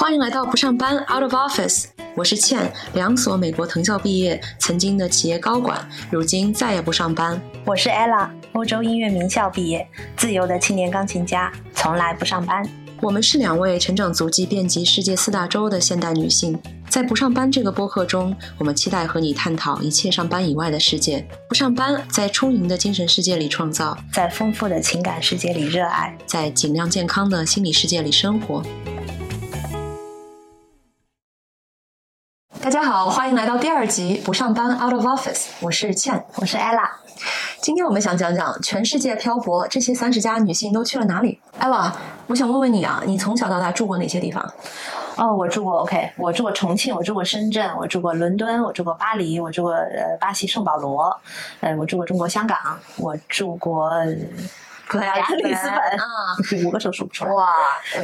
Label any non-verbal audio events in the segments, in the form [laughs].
欢迎来到不上班 Out of Office，我是倩，两所美国藤校毕业，曾经的企业高管，如今再也不上班。我是 Ella，欧洲音乐名校毕业，自由的青年钢琴家，从来不上班。我们是两位成长足迹遍及世界四大洲的现代女性，在不上班这个播客中，我们期待和你探讨一切上班以外的世界。不上班，在充盈的精神世界里创造，在丰富的情感世界里热爱，在尽量健康的心理世界里生活。家好，欢迎来到第二集《不上班 Out of Office》，我是倩，我是 Ella。今天我们想讲讲全世界漂泊，这些三十家女性都去了哪里？Ella，我想问问你啊，你从小到大住过哪些地方？哦，我住过 OK，我住过重庆，我住过深圳，我住过伦敦，我住过巴黎，我住过呃巴西圣保罗，呃，我住过中国香港，我住过。葡萄牙里斯本啊，[laughs] 五个手数不出来。哇，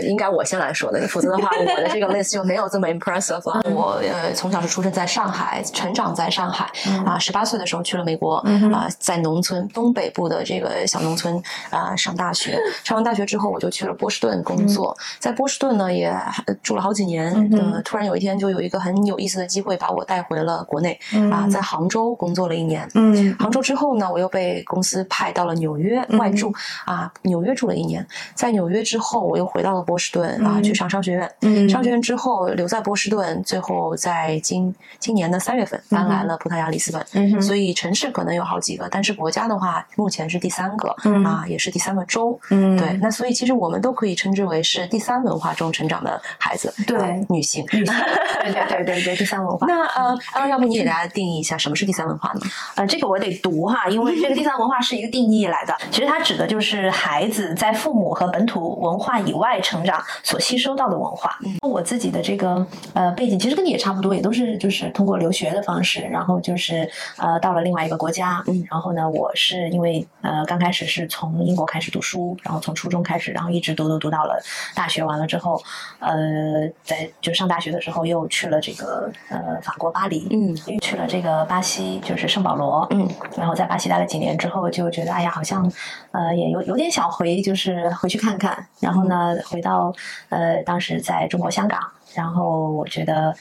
应该我先来说的，否则的话，我的这个 list 就没有这么 impressive 了。我呃从小是出生在上海，成长在上海啊，十八岁的时候去了美国啊，在农村东北部的这个小农村啊上大学。上完大学之后，我就去了波士顿工作，在波士顿呢也住了好几年。嗯，突然有一天就有一个很有意思的机会把我带回了国内啊，在杭州工作了一年。嗯，杭州之后呢，我又被公司派到了纽约外驻。啊，纽约住了一年，在纽约之后，我又回到了波士顿啊，去上商学院。嗯，商学院之后留在波士顿，最后在今今年的三月份搬来了葡萄牙里斯本。嗯，所以城市可能有好几个，但是国家的话，目前是第三个啊，也是第三个州。嗯，对，那所以其实我们都可以称之为是第三文化中成长的孩子。对，女性，女性，对对对对对，第三文化。那呃，啊要不你给大家定义一下什么是第三文化呢？呃，这个我得读哈，因为这个第三文化是一个定义来的，其实它指的就是。是孩子在父母和本土文化以外成长所吸收到的文化。我自己的这个呃背景其实跟你也差不多，也都是就是通过留学的方式，然后就是呃到了另外一个国家。嗯，然后呢，我是因为呃刚开始是从英国开始读书，然后从初中开始，然后一直读读读到了大学完了之后，呃，在就上大学的时候又去了这个呃法国巴黎，嗯，又去了这个巴西就是圣保罗，嗯，然后在巴西待了几年之后，就觉得哎呀，好像呃也有。有点想回，就是回去看看，然后呢，回到呃，当时在中国香港，然后我觉得。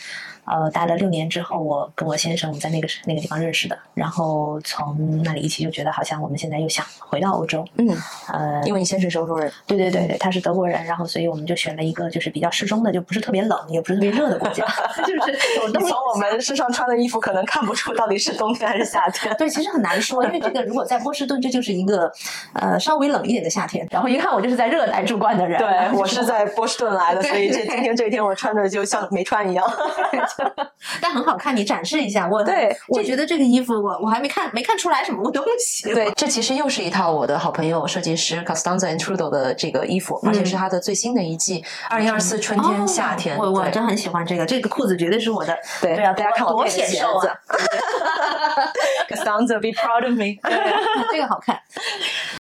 呃，待了六年之后，我跟我先生我们在那个那个地方认识的，然后从那里一起就觉得好像我们现在又想回到欧洲。嗯，呃，因为你先生是欧洲人，对对对对，他是德国人，然后所以我们就选了一个就是比较适中的，就不是特别冷也不是特别热的国家，[laughs] 就是从我们身上穿的衣服可能看不出到底是冬天还是夏天。对，其实很难说，因为这个如果在波士顿，这就是一个呃稍微冷一点的夏天。然后一看我就是在热带住惯的人，对我是在波士顿来的，所以这今天这一天我穿着就像没穿一样。[laughs] [laughs] 但很好看，你展示一下。我对，我觉得这个衣服我我还没看没看出来什么东西。对，这其实又是一套我的好朋友设计师 Costanza and Trudeau 的这个衣服，而且是他的最新的一季，二零二四春天夏天。我我真很喜欢这个，这个裤子绝对是我的。对对啊，大家看我多显瘦啊 [laughs] Costanza be proud of me。[laughs] [laughs] 这个好看。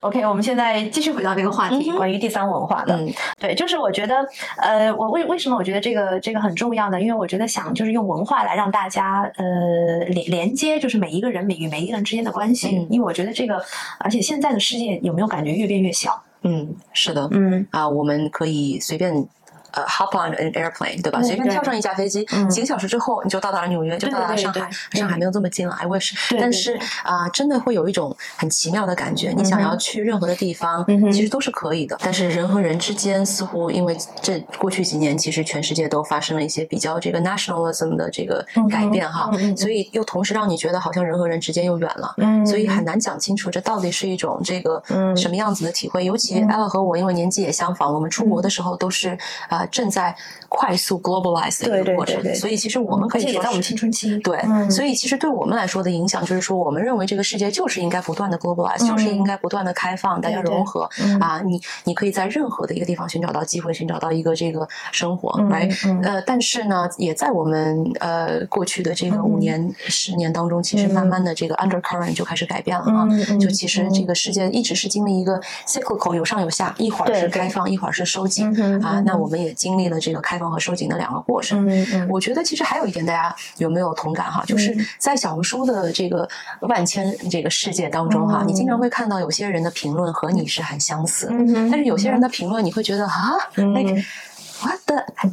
OK，我们现在继续回到这个话题，关于第三文化的。对，就是我觉得，呃，我为为什么我觉得这个这个很重要呢？因为我觉得想就是用文化来让大家呃连连接，就是每一个人每与每一个人之间的关系。因为我觉得这个，而且现在的世界有没有感觉越变越小？嗯，是的，嗯啊，我们可以随便。呃，hop on an airplane，对吧？随便跳上一架飞机，几个小时之后你就到达了纽约，就到达了上海。上海没有这么近了，I wish。但是啊，真的会有一种很奇妙的感觉。你想要去任何的地方，其实都是可以的。但是人和人之间似乎因为这过去几年，其实全世界都发生了一些比较这个 nationalism 的这个改变哈，所以又同时让你觉得好像人和人之间又远了。所以很难讲清楚这到底是一种这个什么样子的体会。尤其 Ella 和我，因为年纪也相仿，我们出国的时候都是啊。正在快速 globalize 的一个过程，所以其实我们可以也在我们青春期。对，所以其实对我们来说的影响就是说，我们认为这个世界就是应该不断的 globalize，就是应该不断的开放，大家融合啊。你你可以在任何的一个地方寻找到机会，寻找到一个这个生活，right？呃，但是呢，也在我们呃过去的这个五年、十年当中，其实慢慢的这个 undercurrent 就开始改变了啊。就其实这个世界一直是经历一个 cyclical 有上有下，一会儿是开放，一会儿是收紧啊。那我们也。经历了这个开放和收紧的两个过程，嗯嗯我觉得其实还有一点，大家有没有同感哈？就是在小红书的这个万千这个世界当中哈，你经常会看到有些人的评论和你是很相似，但是有些人的评论你会觉得啊，那个。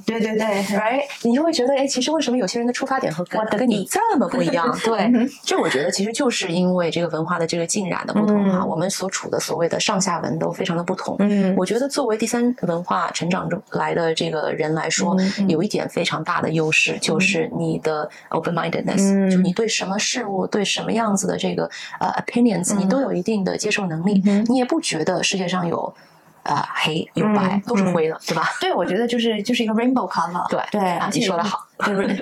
对对对，right，你就会觉得，哎，其实为什么有些人的出发点和跟你这么不一样？[laughs] 对，这我觉得其实就是因为这个文化的这个浸染的不同哈，我们所处的所谓的上下文都非常的不同。嗯。我觉得作为第三文化成长中来的这个人来说，有一点非常大的优势，就是你的 open mindedness，、嗯就你对什么事物、对什么样子的这个呃 opinions，、你都有一定的接受能力，你也不觉得世界上有啊、黑有白，嗯都是灰的，对吧？[laughs] 对，我觉得就是就是一个 rainbow color，对对，你说的好，对不对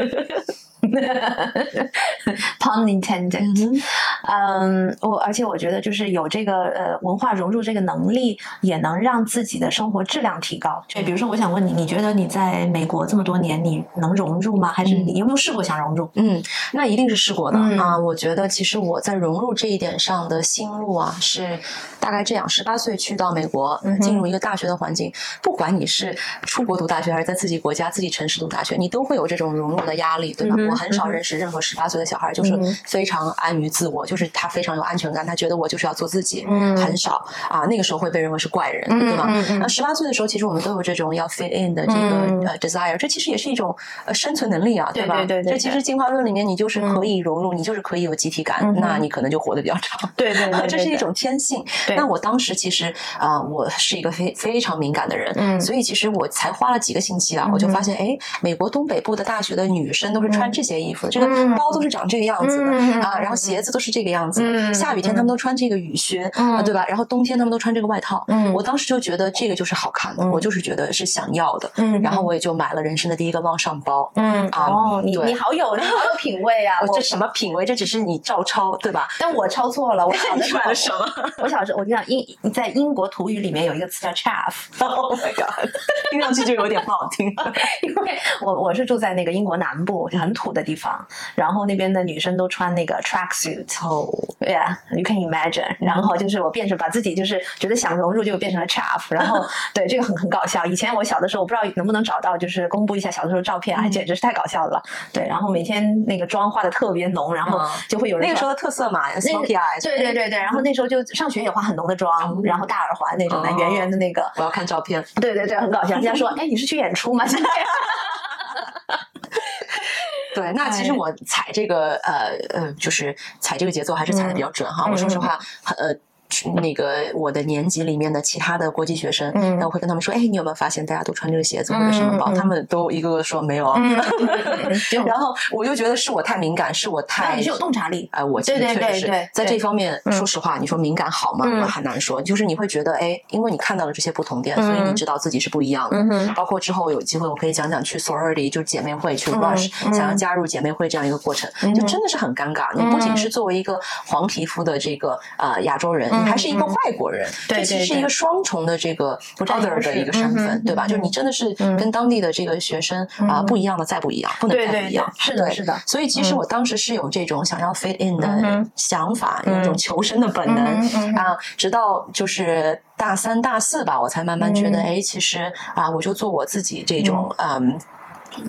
[laughs] Pun intended。嗯，我而且我觉得就是有这个呃文化融入这个能力，也能让自己的生活质量提高。对比如说，我想问你，你觉得你在美国这么多年，你能融入吗？还是你有没有试过想融入？嗯，那一定是试过的、嗯啊。我觉得其实我在融入这一点上的心路啊，是大概这样：十八岁去到美国，嗯进入一个大学的环境，不管你是出国读大学还是在自己国家、自己城市读大学，你都会有这种融入的压力，对吧？我很少认识任何十八岁的小孩，就是非常安于自我，就是他非常有安全感，他觉得我就是要做自己，嗯很少啊。那个时候会被认为是怪人，嗯对吧？那十八岁的时候，其实我们都有这种要 fit in 的这个、desire，这其实也是一种呃生存能力啊，对吧？对对对这其实进化论里面，你就是可以融入，你就是可以有集体感，那你可能就活得比较长。对对对，[laughs] 这是一种天性。对那我当时其实啊、我是一个非非常敏感的人，嗯所以其实我才花了几个星期啊，嗯我就发现，哎，美国东北部的大学的女生都是穿这些衣服，这个嗯包都是长这个样子的、嗯啊，然后鞋子都是这个样子的，嗯下雨天他们都穿这个雨靴、嗯啊，对吧？然后冬天他们都穿这个外套，嗯我当时就觉得这个就是好看的，嗯我就是觉得是想要的，嗯然后我也就买了人生的第一个望上包。嗯啊哦，你你好有你好有品味啊！我这什么品味？这只是你照抄，对吧？但我抄错了，我小的时候 [laughs] 你买了什么我小时候我跟你讲英在英国土语里面有一个词叫 chaff，？Oh [laughs] my god，听上去就有点不好听。[laughs] 因为我我是住在那个英国南部很土的地方，然后那边的女生都穿那个 track suit，哦，Yeah，you can imagine。然后就是我变成把自己就是觉得想融入，就变成了 chaff。然后 [laughs] 对这个很很搞笑。以前我小的时候，我不知道能不能找到，就是公布一下小的时候照片，哎，简直是太搞笑了。对，然后每天那个妆化的特别浓，然后嗯就会有人说那个时候的特色嘛那个，smoky eyes。对对对对，然后那时候就上学也化很浓的妆，然后大耳环那种的，哦圆圆的那个。我要看照片。对对对，很搞笑。人家说，[laughs] 哎，你是去演出吗？[laughs] 对，那其实我踩这个呃呃，就是踩这个节奏还是踩的比较准哈。我说实话，呃。那个我的年级里面的其他的国际学生，嗯那我会跟他们说，哎，你有没有发现大家都穿这个鞋子或者什么包？他们都一个个说没有 [laughs] 然后我就觉得是我太敏感，是我太你是有洞察力。哎，我其实对对确实是对对对在这方面，嗯说实话，你说敏感好吗？嗯我很难说。就是你会觉得，哎，因为你看到了这些不同点，所以你知道自己是不一样的。嗯包括之后有机会，我可以讲讲去 sorority，就是姐妹会去嗯 rush，、嗯想要加入姐妹会这样一个过程，嗯就真的是很尴尬。你不仅是作为一个黄皮肤的这个呃亚洲人，嗯你还是一个外国人，这其实是一个双重的这个占优 other 的一个身份，对吧？嗯就你真的是跟当地的这个学生啊、嗯不一样的再不一样，不能再不一样。，是的，是的。所以其实我当时是有这种想要 fit in 嗯的想法，嗯有一种求生的本能啊。直到就是大三、大四吧，我才慢慢觉得，嗯哎，其实啊，我就做我自己这种嗯。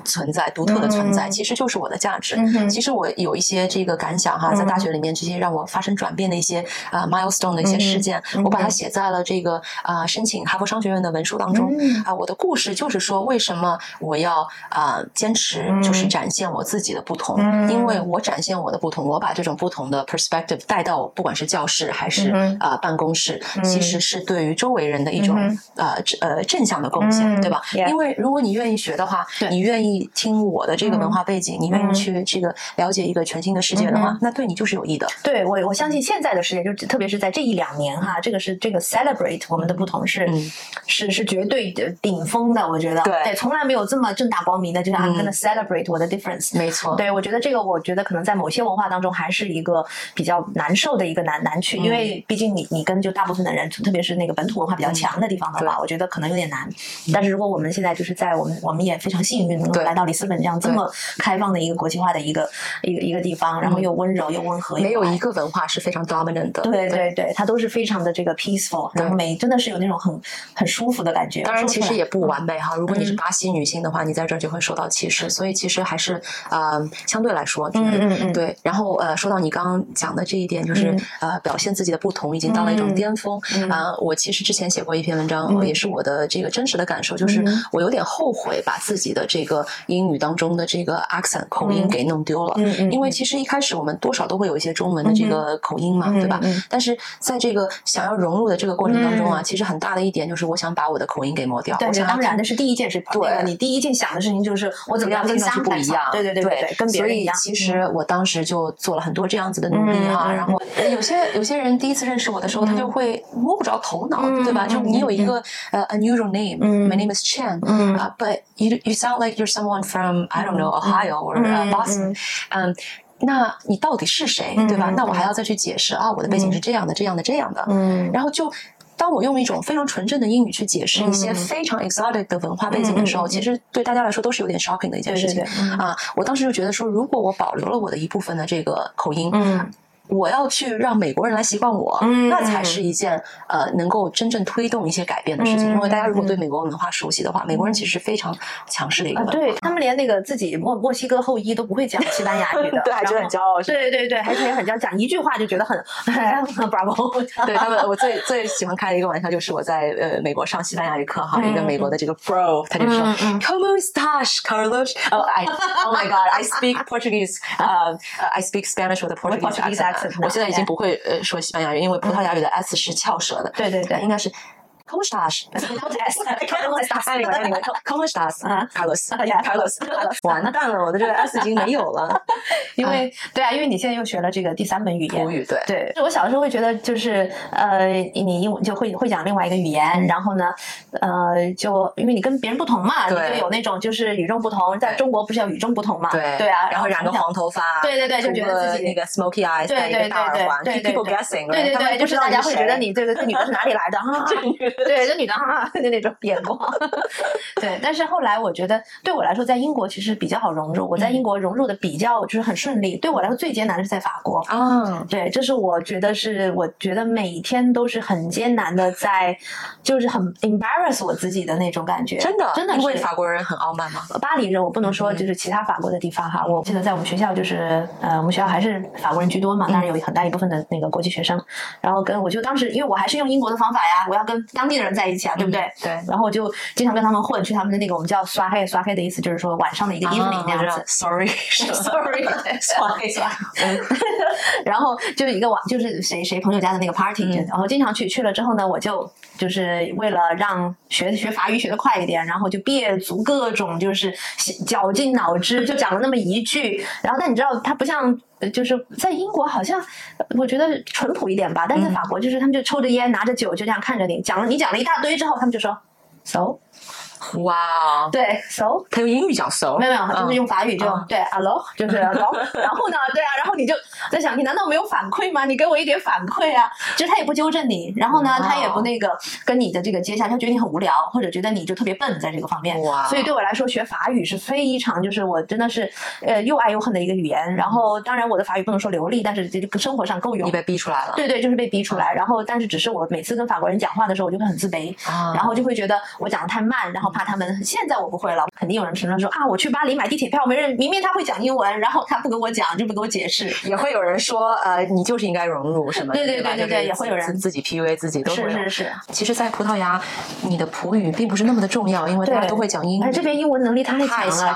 存在独特的存在，嗯。其实就是我的价值。嗯其实我有一些这个感想哈，嗯。在大学里面这些让我发生转变的一些呃 milestone 的一些事件，嗯我把它写在了这个啊、申请哈佛商学院的文书当中。嗯。啊、我的故事就是说，为什么我要啊、坚持就是展现我自己的不同，嗯。因为我展现我的不同，我把这种不同的 perspective 带到不管是教室还是嗯啊、办公室，其实是对于周围人的一种嗯呃正呃正向的贡献，嗯。对吧？因为如果你愿意学的话，你愿意听我的这个文化背景，你愿嗯。意去这个了解一个全新的世界的话，那对你就是有益的。对我，我相信现在的世界，就特别是在这一两年哈，这个是这个 celebrate 我们的不同是、嗯。是是绝对的顶峰的，我觉得。对。从来没有这么正大光明的，就是 I'm 嗯 gonna celebrate 我的 difference。没错，对，我觉得这个，我觉得可能在某些文化当中还是一个比较难受的一个难难去，因为毕竟你你跟就大部分的人，特别是那个本土文化比较强的地方的话，对。我觉得可能有点难。但是如果我们现在就是在我们我们也非常幸运能够对来到里斯本这样这么开放的一个国际化的一个一个一个地方，然后又温柔又温和，又没有一个文化是非常 dominant 的。对对对，它都是非常的这个 peaceful，然后每真的是有那种很很舒服的感觉。当然，其实也不完美哈。如果你是嗯巴西女性的话，你在这儿就会受到歧视，所以其实还是呃，相对来说，就是嗯嗯嗯对。然后呃，说到你刚刚讲的这一点，就是嗯呃，表现自己的不同已经到了一种嗯巅峰嗯啊。我其实之前写过一篇文章，嗯也是我的这个真实的感受，就是嗯我有点后悔把自己的这个英语当中的这个 accent 口音嗯给弄丢了。嗯嗯，因为其实一开始我们多少都会有一些中文的这个口音嘛，嗯对吧？但是在这个想要融入的这个过程当中啊，嗯其实很大的一点就是我想把我的口音给磨掉。对对，我想当然的是第一件事，对你第一件想的事情就是我怎么样跟听上去不一样，对对对对对，跟别人一样。所以其实我当时就做了很多这样子的努力啊。然后呃有些有些人第一次认识我的时候，他就会摸不着头脑，嗯对吧？嗯就你有一个呃 unusual name，my 嗯 name is Chen，嗯啊，but you you sound like you're someone from I don't know Ohio or 嗯 uh, Boston，嗯。那你到底是谁，对吧？嗯那我还要再去解释啊，我的背景是这样的、这样的、这样的。嗯然后就当我用一种非常纯正的英语去解释一些嗯非常 exotic 的文化背景的时候，其实对大家来说都是有点 shocking 的一件事情啊。我当时就觉得说，如果我保留了我的一部分的这个口音，嗯我要去让美国人来习惯我，嗯那才是一件呃能够真正推动一些改变的事情。嗯因为大家如果对美国文化熟悉的话，美国人其实是非常强势的一个啊，文化。对他们连那个自己墨墨西哥后裔都不会讲西班牙语的，[laughs] 对，还觉得很骄傲。对对对，还是很骄傲讲一句话就觉得很 bravo。[laughs] 对他们，我最最喜欢开的一个玩笑就是我在呃美国上西班牙语课哈，嗯一个美国的这个 bro，他就说 Como estás, Carlos? Oh, I, oh my God, I speak Portuguese. 呃、I speak Spanish with a Portuguese accent 我现在已经不会呃说西班牙语，因为葡萄牙语的 s 是翘舌的。对对对应该是 Como estás? Como estás? Como estás, 啊 Carlos? Carlos. [laughs] 完蛋了，我的这个 s 已经没有了。因为对啊，因为你现在又学了这个第三门语言母。语对。对，我小的时候会觉得，就是呃，你英文就会会讲另外一个语言，然后呢，呃，就因为你跟别人不同嘛，你对就有那种就是与众不同。在中国不是要与众不同嘛？对对啊，然后染个黄头发，对对对就觉得自己个那个 smoky eyes，对对对对对 people 对 guessing，对对对，就是大家会觉得你这个这女的是哪里来的啊？[laughs] [laughs] 对，就女的啊的那种眼光。[laughs] 对，但是后来我觉得，对我来说，在英国其实比较好融入。我在英国融入的比较就是很顺利。对我来说，最艰难的是在法国。啊，对，这是我觉得是，我觉得每天都是很艰难的在，就是很 embarrass 我自己的那种感觉。真的真的因为法国人很傲慢嘛。巴黎人，我不能说就是其他法国的地方哈。我记得在我们学校，就是呃，我们学校还是法国人居多嘛，当然有很大一部分的那个国际学生。然后跟我就当时，因为我还是用英国的方法呀，我要跟当地的人在一起啊，对不对？对然后我就经常跟他们混，去他们的那个我们叫刷黑，刷黑的意思就是说晚上的一个 evening 那样子。，sorry，Sorry，[laughs] [laughs] 刷黑刷。[laughs] 然后就是一个网，就是谁谁朋友家的那个 party，、嗯然后经常去去了之后呢，我就就是为了让学学法语学得快一点，然后就憋足各种就是绞尽脑汁，就讲了那么一句。然后但你知道，他不像。呃就是在英国好像我觉得淳朴一点吧，但是在法国就是他们就抽着烟拿着酒就这样看着你，讲了你讲了一大堆之后，他们就说 so [laughs] 哇哦，对 so 他用英语讲 so，没有没有，就是用法语就、嗯对，hello，就是 hello，[laughs] 然后呢，对啊，然后你就在想，你难道没有反馈吗？你给我一点反馈啊！就是他也不纠正你，然后呢，他也不那个跟你的这个接下，他觉得你很无聊，或者觉得你就特别笨在这个方面。哇所以对我来说，学法语是非常就是我真的是呃又爱又恨的一个语言。然后当然我的法语不能说流利，但是这个生活上够用你。被逼出来了。对对，就是被逼出来。然后，但是只是我每次跟法国人讲话的时候，我就会很自卑。啊然后就会觉得我讲的太慢，然后怕他们现在我不会了，肯定有人评论说啊，我去巴黎买地铁票，没人明明他会讲英文，然后他不跟我讲，就不给我解释。也会有人说，呃，你就是应该融入什么？对对吧对对对也会有人自自己 PUA 自己，都是是是，其实，在葡萄牙，你的葡语并不是那么的重要，因为大家都会讲英这边英文能力太太强了。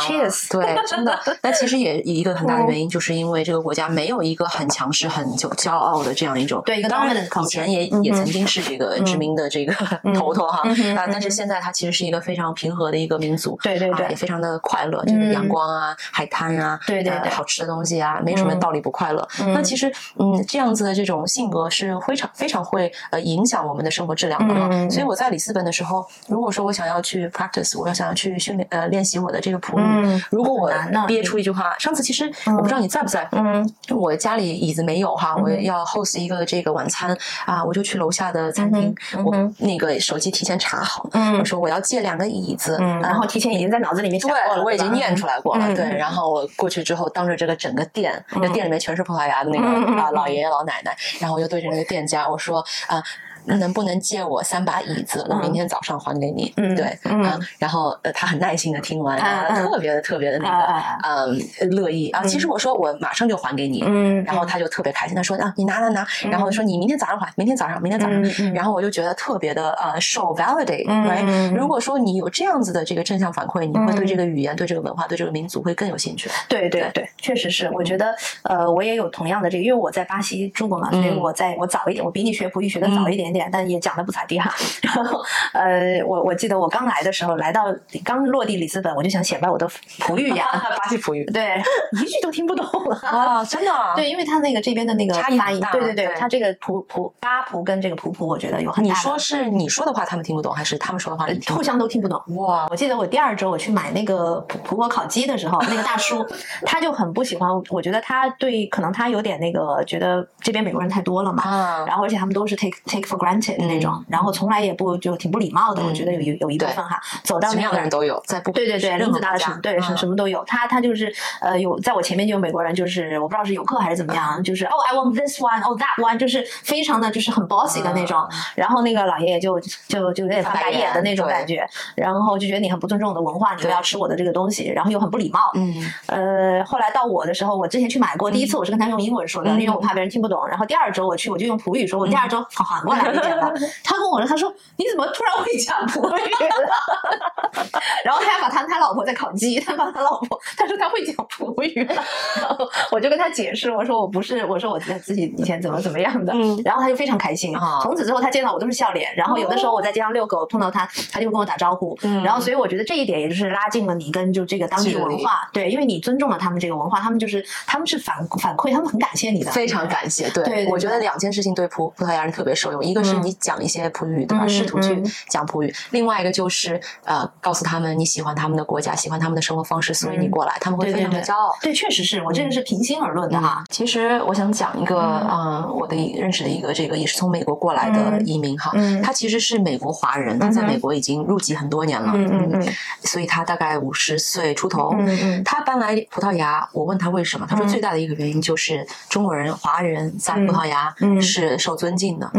对，真的。[laughs] 但其实也一个很大的原因，就是因为这个国家没有一个很强势、很就骄傲的这样一种。对一个当然以前也嗯也曾经是这个殖民的这个 [laughs] 头头哈啊，嗯但是现在它其实是一个非常平和的一个民族。对对对。啊也非常的快乐，就是嗯。阳光啊、海滩啊，对对对。呃好吃的东西啊，没什么嗯。道理不快乐。嗯。那其实，嗯，这样子的这种性格是非常非常会呃影响我们的生活质量的。嗯。所以我在里斯本的时候，如果说我想要去 practice，我要想要去训练呃练习我的这个普语，嗯如果我憋出一句话，上次其实我不知道你在不在，嗯。我家里椅子没有哈，我嗯。要 host 一个这个晚餐啊，我就去楼下的餐厅，嗯我那个手机提前查好，嗯。我说我要借两个椅子，嗯，然后提前已经在脑子里面想过了，对，我已经念出来过了，嗯对。然后我过去之后，当着这个整个店，那店里面全是葡萄牙的那个啊老爷爷老奶奶，然后我就对着那个店家我说啊。能不能借我三把椅子？我明天早上还给你。嗯对，嗯啊，然后呃，他很耐心的听完，特别的特别的那个，嗯，乐意啊。其实我说我马上就还给你，嗯，然后他就特别开心，他说啊，你拿拿拿，然后说你明天早上还，明天早上，明天早嗯上，然后我就觉得特别的呃受 validate，right？如果说你有这样子的这个正向反馈，你会对这个语言、对这个文化、对这个民族会更有兴趣。对对对，确实是。我觉得呃，我也有同样的这个，因为我在巴西住过嘛，所以我在我早一点，我比你学葡语学的早一点点，但也讲的不咋地哈。然后呃，我我记得我刚来的时候，来到刚落地里斯本，我就想显摆我的葡语呀，[laughs] 巴西葡语，对，一句都听不懂了啊，[laughs] 真的。对，因为他那个这边的那个差异发音，对对对，他这个葡葡巴葡跟这个葡葡，我觉得有很大。你说是你说的话他们听不懂，还是他们说的话？互相都听不懂。哇！我记得我第二周我去买那个葡葡国烤鸡的时候，那个大叔他就很不喜欢，我觉得他对可能他有点那个觉得这边美国人太多了嘛，啊，然后而且他们都是 take take for granted 的那种，然后从来也不就挺不礼貌的，我觉得有有有一部分哈，走到什么样的人都有，在不对对对，林子大的城，对什什么都有。他他就是呃有在我前面就有美国人，就是我不知道是游客还是怎么样，就是哦 I want this one，哦 that one，就是非常的就是很 bossy 的那种。然后那个老爷爷就就就有点翻白眼的那种感觉，然后就觉得你很不尊重我的文化，你不要吃我的这个东西，然后又很不礼貌。嗯，呃，后来到我的时候，我之前去买过，第一次我是跟他用英文说的，因为我怕别人听不懂。然后第二周我去，我就用葡语说，我第二周缓过来一点了。他跟我说，他说你怎么突然会讲葡语了？[laughs] 然后他还把他他老婆在烤鸡，他把他老婆，他说他会讲葡语了。然 [laughs] 后我就跟他解释，我说我不是，我说我自己以前怎么怎么样的。然后他就非常开心。从此之后，他见到我都是笑脸。然后有的时候我在街上遛狗碰到他，他就会跟我打招呼。然后所以我觉得这一点也就是拉近了你跟就这个当地文化，对，因为你尊重了他们这个文化，他们就是他们是反反馈，他们很感谢你的，非常感谢。对，对我觉得两件事情对葡葡萄牙人特别受用，一个是你讲一些葡语，对吧？试图去讲葡语。另外一个就是呃，告诉他们你喜欢他们的国家，喜欢他们的生活方式，所以你过来，他们会非常的骄傲。对，确实是我这个是平心而论的哈。其实我想讲一个嗯，我的认识的一个这个也是从美国过来的移民哈，他其实是美国华人，他在美国已经入籍很多年了，嗯嗯嗯，所以他大概五十岁出头，嗯嗯，他搬来葡萄牙，我问他为什么，他说最大的一个原因就是中国人、华人在葡萄牙是受尊敬的啊，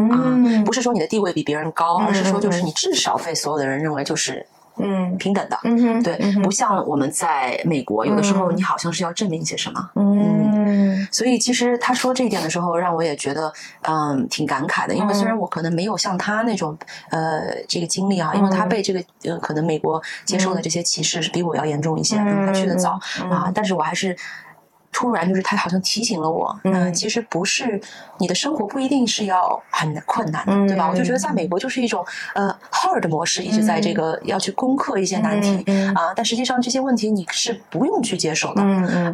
不是说你的地位比别人高，而是说就是你至少被所有的人认为就是。嗯，平等的，嗯哼，对，不像我们在美国，有的时候你好像是要证明些什么，嗯，所以其实他说这一点的时候，让我也觉得嗯挺感慨的，因为虽然我可能没有像他那种呃这个经历啊，因为他被这个呃可能美国接受的这些歧视是比我要严重一些，因为他去的早啊，但是我还是。突然就是他好像提醒了我，嗯，其实不是你的生活不一定是要很困难的，对吧？我就觉得在美国就是一种呃 hard 的模式，一直在这个要去攻克一些难题啊，但实际上这些问题你是不用去接受的，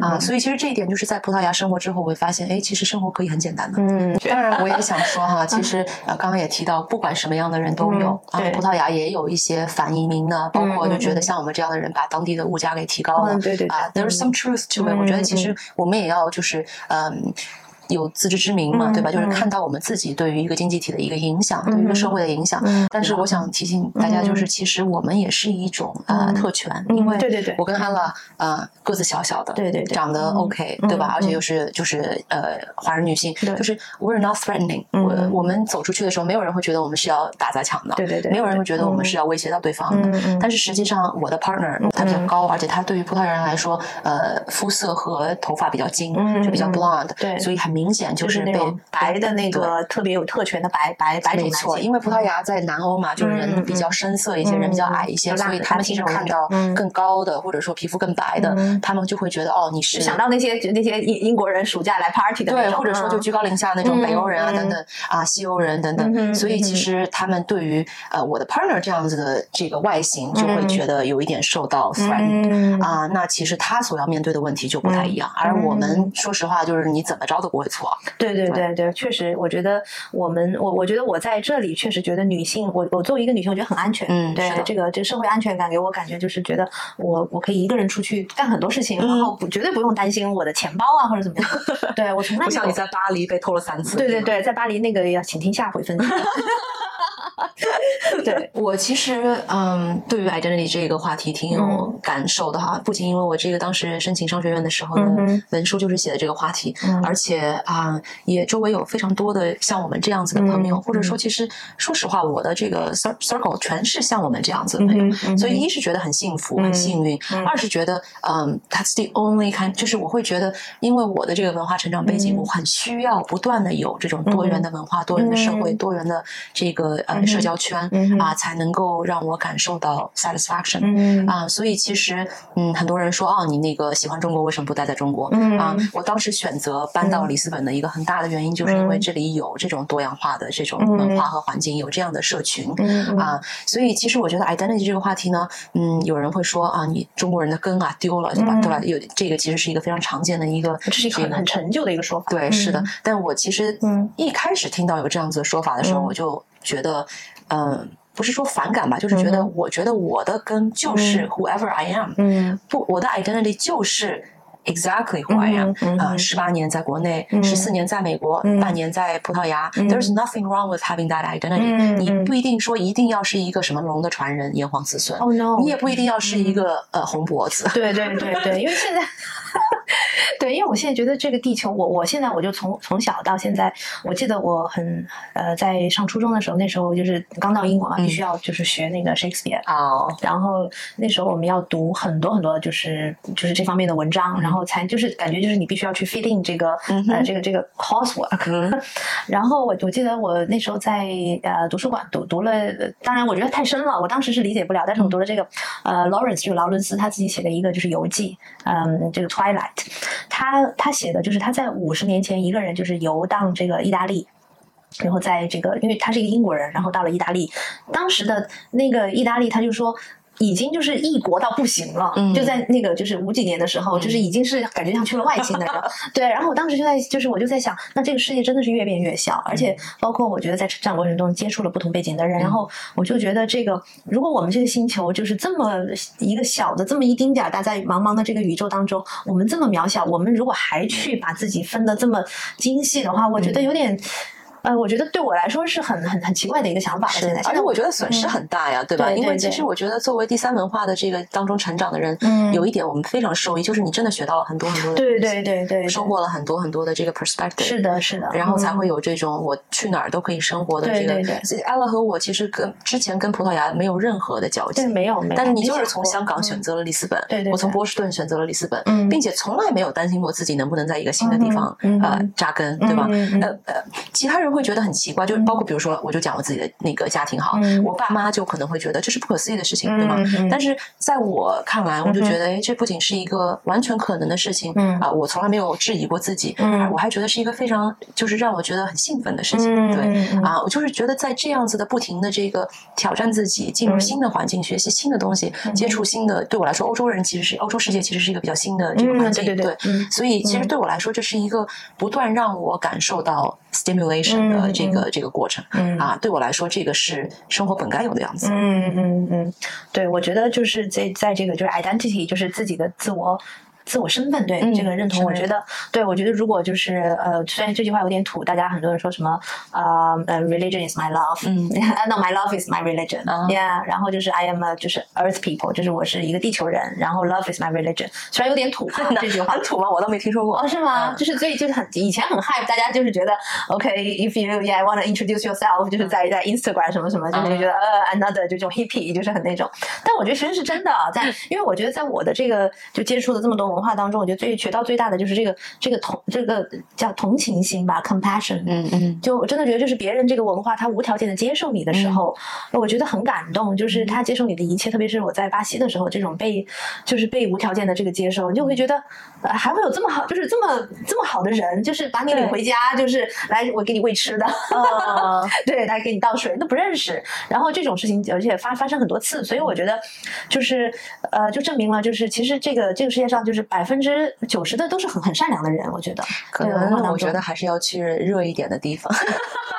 啊，所以其实这一点就是在葡萄牙生活之后，我会发现，哎，其实生活可以很简单的。嗯，[laughs] 当然我也想说哈，[laughs] 其实呃刚刚也提到，不管什么样的人都有啊，葡萄牙也有一些反移民的，包括就觉得像我们这样的人把当地的物价给提高了，对对啊，there's some truth to it。我觉得其实我们也要就是嗯。有自知之明嘛，对吧？就是看到我们自己对于一个经济体的一个影响，对于一个社会的影响。但是我想提醒大家，就是其实我们也是一种呃特权，因为对对对，我跟安乐呃个子小小的，对对对，长得 OK，对吧？而且又是就是呃华人女性，就是 we're not threatening。我我们走出去的时候，没有人会觉得我们是要打砸抢的，对对对，没有人会觉得我们是要威胁到对方的。但是实际上，我的 partner 他比较高，而且他对于葡萄牙人来说，呃，肤色和头发比较金，就比较 blonde，对，所以很明显就是被。白的那个特别有特权的白白白种男性，因为葡萄牙在南欧嘛，就是人比较深色一些，人比较矮一些，所以他们经常看到更高的或者说皮肤更白的，他们就会觉得哦，你是想到那些那些英英国人暑假来 party 的对，或者说就居高临下那种北欧人啊等等啊西欧人等等，所以其实他们对于呃我的 partner 这样子的这个外形就会觉得有一点受到 threatened 啊，那其实他所要面对的问题就不太一样，而我们说实话就是你怎么着都不会错，对 [laughs] 对。对对，确实，我觉得我们我我觉得我在这里确实觉得女性，我我作为一个女性，我觉得很安全。嗯，对，这个这个社会安全感给我感觉就是觉得我我可以一个人出去干很多事情，然后不绝对不用担心我的钱包啊或者怎么样。对我从来 [laughs] 不像你在巴黎被偷了三次。对对对，在巴黎那个要请听下回分享。[laughs] [laughs] 对我其实嗯，对于 identity 这个话题挺有感受的哈。不仅因为我这个当时申请商学院的时候的，文书就是写的这个话题，而且啊，也周围有非常多的像我们这样子的朋友，或者说，其实说实话，我的这个 circle 全是像我们这样子的朋友，所以一是觉得很幸福、很幸运，二是觉得嗯，that's the only kind，就是我会觉得，因为我的这个文化成长背景，我很需要不断的有这种多元的文化、多元的社会、多元的这个呃社交圈啊，才能够让我感受到 satisfaction 啊。所以其实嗯，很多人说哦，你那个喜欢中国，为什么不待在中国啊？我当时选择搬到里斯本的一个很大的原因，就是因为这里有这种多样化的这种文化和环境，有这样的社群啊。所以其实我觉得 identity 这个话题呢，嗯，有人会说啊，你中国人的根啊丢了，对吧？对吧？有这个其实是一个非常常见的一个，这是一个很很陈旧的一个说法。对，是的。但我其实一开始听到有这样子的说法的时候，我就觉得，嗯，不是说反感吧，就是觉得，我觉得我的根就是 whoever I am，嗯，不，我的 identity 就是 exactly who I am。啊，十八年在国内，十四年在美国，半年在葡萄牙，There's nothing wrong with having that identity。你不一定说一定要是一个什么龙的传人，炎黄子孙。Oh no！你也不一定要是一个呃红脖子。对对对对，因为现在。[laughs] 对，因为我现在觉得这个地球，我我现在我就从从小到现在，我记得我很呃，在上初中的时候，那时候就是刚到英国嘛，必须要就是学那个 Shakespeare 哦，然后那时候我们要读很多很多就是就是这方面的文章，然后才就是感觉就是你必须要去 fit in 这个呃这个这个 coursework，然后我我记得我那时候在呃图书馆读读了，当然我觉得太深了，我当时是理解不了，但是我读了这个呃 Lawrence 就劳伦斯他自己写的一个就是游记，嗯，这个 Twilight。他他写的就是他在五十年前一个人就是游荡这个意大利，然后在这个因为他是一个英国人，然后到了意大利，当时的那个意大利他就说。已经就是异国到不行了，就在那个就是五几年的时候，就是已经是感觉像去了外星的人。[laughs] 对，然后我当时就在就是我就在想，那这个世界真的是越变越小，而且包括我觉得在成长过程中接触了不同背景的人，然后我就觉得这个如果我们这个星球就是这么一个小的这么一丁点儿，大在茫茫的这个宇宙当中，我们这么渺小，我们如果还去把自己分得这么精细的话，我觉得有点。呃，我觉得对我来说是很很很奇怪的一个想法。现在，而且我觉得损失很大呀，对吧？因为其实我觉得作为第三文化的这个当中成长的人，有一点我们非常受益，就是你真的学到了很多很多的，对对对对，收获了很多很多的这个 perspective。是的，是的。然后才会有这种我去哪儿都可以生活的这个。对对对。Ella 和我其实跟之前跟葡萄牙没有任何的交集，没有没有。但是你就是从香港选择了里斯本，对对。我从波士顿选择了里斯本，并且从来没有担心过自己能不能在一个新的地方呃扎根，对吧？呃呃，其他人会觉得很奇怪。就包括比如说，我就讲我自己的那个家庭哈，我爸妈就可能会觉得这是不可思议的事情，对吗？但是在我看来，我就觉得，哎，这不仅是一个完全可能的事情啊，我从来没有质疑过自己，我还觉得是一个非常就是让我觉得很兴奋的事情，对啊，我就是觉得在这样子的不停的这个挑战自己，进入新的环境，学习新的东西，接触新的，对我来说，欧洲人其实是欧洲世界其实是一个比较新的这个环境，对对，所以其实对我来说，这是一个不断让我感受到 stimulation 的这个这。这个过程，嗯啊，对我来说，这个是生活本该有的样子。嗯嗯嗯，对，我觉得就是在在这个就是 identity，就是自己的自我。自我身份对这个认同，我觉得，对我觉得如果就是呃，虽然这句话有点土，大家很多人说什么呃呃，religion is my love，嗯，[laughs] no my love is my religion，yeah，然后就是 I am a 就是 earth people，就是我是一个地球人，然后 love is my religion，虽然有点土，这句话 [laughs] 很土吗？我都没听说过，哦，是吗？就是所以就是很以前很 hype，大家就是觉得 OK，if you yeah want to introduce yourself，就是在在 Instagram 什么什么，就是觉得呃 another 就这种 hippie，就是很那种，但我觉得其实是真的，在 [laughs] 因为我觉得在我的这个就接触了这么多文。文化当中，我觉得最学到最大的就是这个这个同这个叫同情心吧，compassion。嗯嗯，就我真的觉得，就是别人这个文化他无条件的接受你的时候，我觉得很感动。就是他接受你的一切，特别是我在巴西的时候，这种被就是被无条件的这个接受，你就会觉得还会有这么好，就是这么这么好的人，就是把你领回家，就是来我给你喂吃的，[laughs] 对，来给你倒水，都不认识。然后这种事情，而且发发生很多次，所以我觉得就是呃，就证明了，就是其实这个这个世界上就是。百分之九十的都是很很善良的人，我觉得。可能我觉得还是要去热一点的地方。[laughs]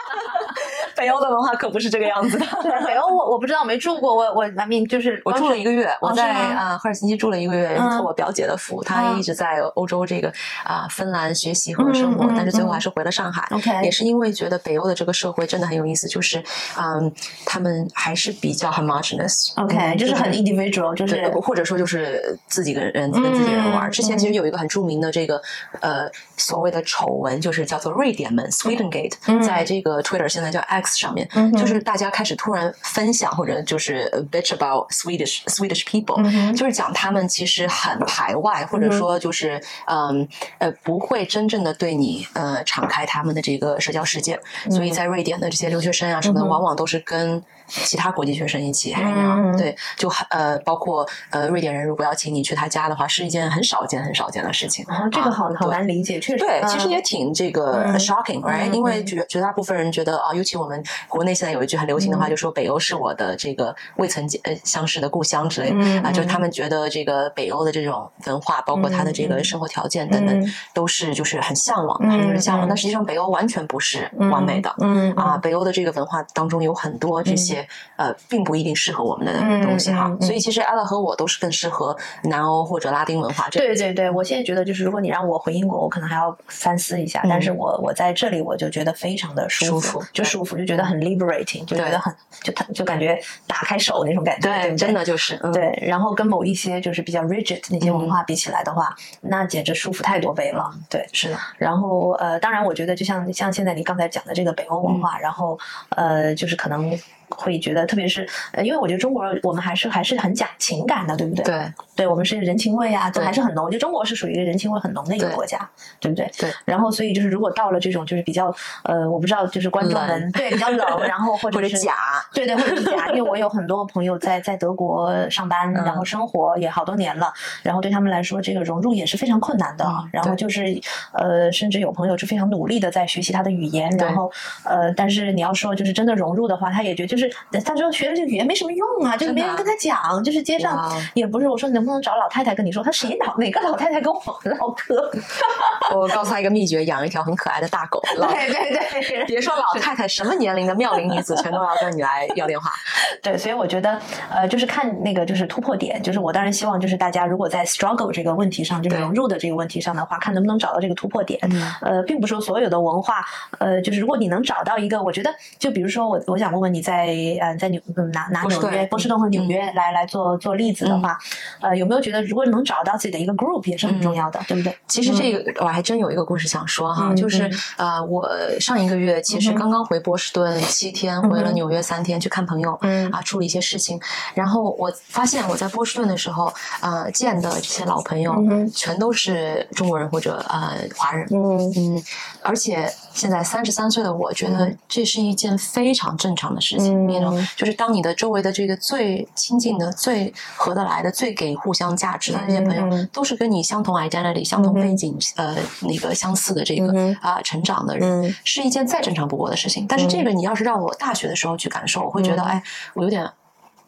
北欧的文化可不是这个样子的。对，北欧我我不知道，没住过。我我外面就是我住了一个月，我在啊啊赫尔辛基住了一个月，托我表姐的福，她一直在欧洲这个啊芬兰学习和生活，但是最后还是回了上海。OK 也是因为觉得北欧的这个社会真的很有意思，就是嗯，他们还是比较 homogeneous。OK，嗯就是很 individual，就，是或者说就是自己跟人跟自己人玩。之前其实有一个很著名的这个呃所谓的丑闻，就是叫做瑞典门 （Sweden Gate），在这个 Twitter 现在叫 X 上面，就是大家开始突然分享或者就是呃 bitch about Swedish Swedish people，就是讲他们其实很排外，或者说就是嗯呃不会真正的对你呃敞开他们的这个社交世界，所以在瑞典的这些留学生啊什么的，往往都是跟其他国际学生一起 hang out，对，就很呃包括呃瑞典人如果要请你去他家的话，是一件很少见很少见的事情。哦这个好好难理解，确实。对，嗯其实也挺这个嗯 shocking，right？、嗯因为绝绝大部分人觉得啊，尤其我们国内现在有一句很流行的话，就说北欧是我的这个未曾见呃相识的故乡之类的、嗯啊，就是他们觉得这个北欧的这种文化，包括他的这个生活条件等等，嗯都是就是很向往很多人向往。嗯但实际上北欧完全不是完美的。嗯啊，北欧的这个文化当中有很多这些、呃，并不一定适合我们的东西哈，嗯嗯。嗯所以其实 ella 和我都是更适合南欧或者拉丁文化这对对对，我现在觉得就是，如果你让我回英国，我可能还要三思一下。但是我我在这里，我就觉得非常的舒舒服就舒服，就觉得很 liberating，就觉得很就他就感觉打开手那种感觉，对真的就是嗯。对。然后跟某一些就是比较 rigid 那些文化比起来的话，那简直舒服太多倍了。对，是的，然后呃，当然我觉得就像像现在你刚才讲的这个北欧文化，然后呃，就是可能。会觉得，特别是呃，因为我觉得中国人我们还是还是很讲情感的，对不对？对对，我们是人情味啊，都还是很浓。我觉得中国是属于一个人情味很浓的一个国家，对不对？对。然后，所以就是如果到了这种就是比较呃，我不知道就是观众们对比较冷，[laughs] 然后或者是假，对对，或者是假，因为我有很多朋友在在德国上班，嗯然后生活也好多年了，然后对他们来说，这个融入也是非常困难的。嗯然后就是呃，甚至有朋友是非常努力的在学习他的语言，然后呃，但是你要说就是真的融入的话，他也觉得就是他说学了这个语言没什么用啊，就是没人跟他讲，就是街上也不是我说你能不能找老太太跟你说，他谁老哪个老太太跟我唠嗑？[laughs] 我告诉他一个秘诀：养一条很可爱的大狗。[laughs] 对对对，别说老太太，什么年龄的妙龄女子全都要跟你来要电话。[laughs] 对，所以我觉得，呃，就是看那个就是突破点，就是我当然希望就是大家如果在 struggle 这个问题上，就是融入的这个问题上的话，看能不能找到这个突破点。嗯呃，并不是说所有的文化，呃，就是如果你能找到一个，我觉得就比如说我我想问问你在呃在纽嗯拿拿纽约波士顿和纽约来来做做例子的话，呃，有没有觉得如果能找到自己的一个 group 也是很重要的，对不对？其实这个我还真有一个故事想说哈，嗯就是嗯呃，我上一个月其实刚刚回波士顿七天，回了纽约三天去看朋友，嗯。啊，处理一些事情。然后我发现我在波士顿的时候，呃，见的这些老朋友嗯全都是中国人或者呃华人。嗯。嗯，而且现在三十三岁的我觉得这是一件非常正常的事情，嗯就是当你的周围的这个最亲近的、最合得来的、最给互相价值的这些朋友，嗯都是跟你相同 identity、相同背景、呃那个相似的这个嗯啊、成长的人，嗯。是一件再正常不过的事情。但是这个你要是让我大学的时候去感受，我会觉得，嗯。哎，我有点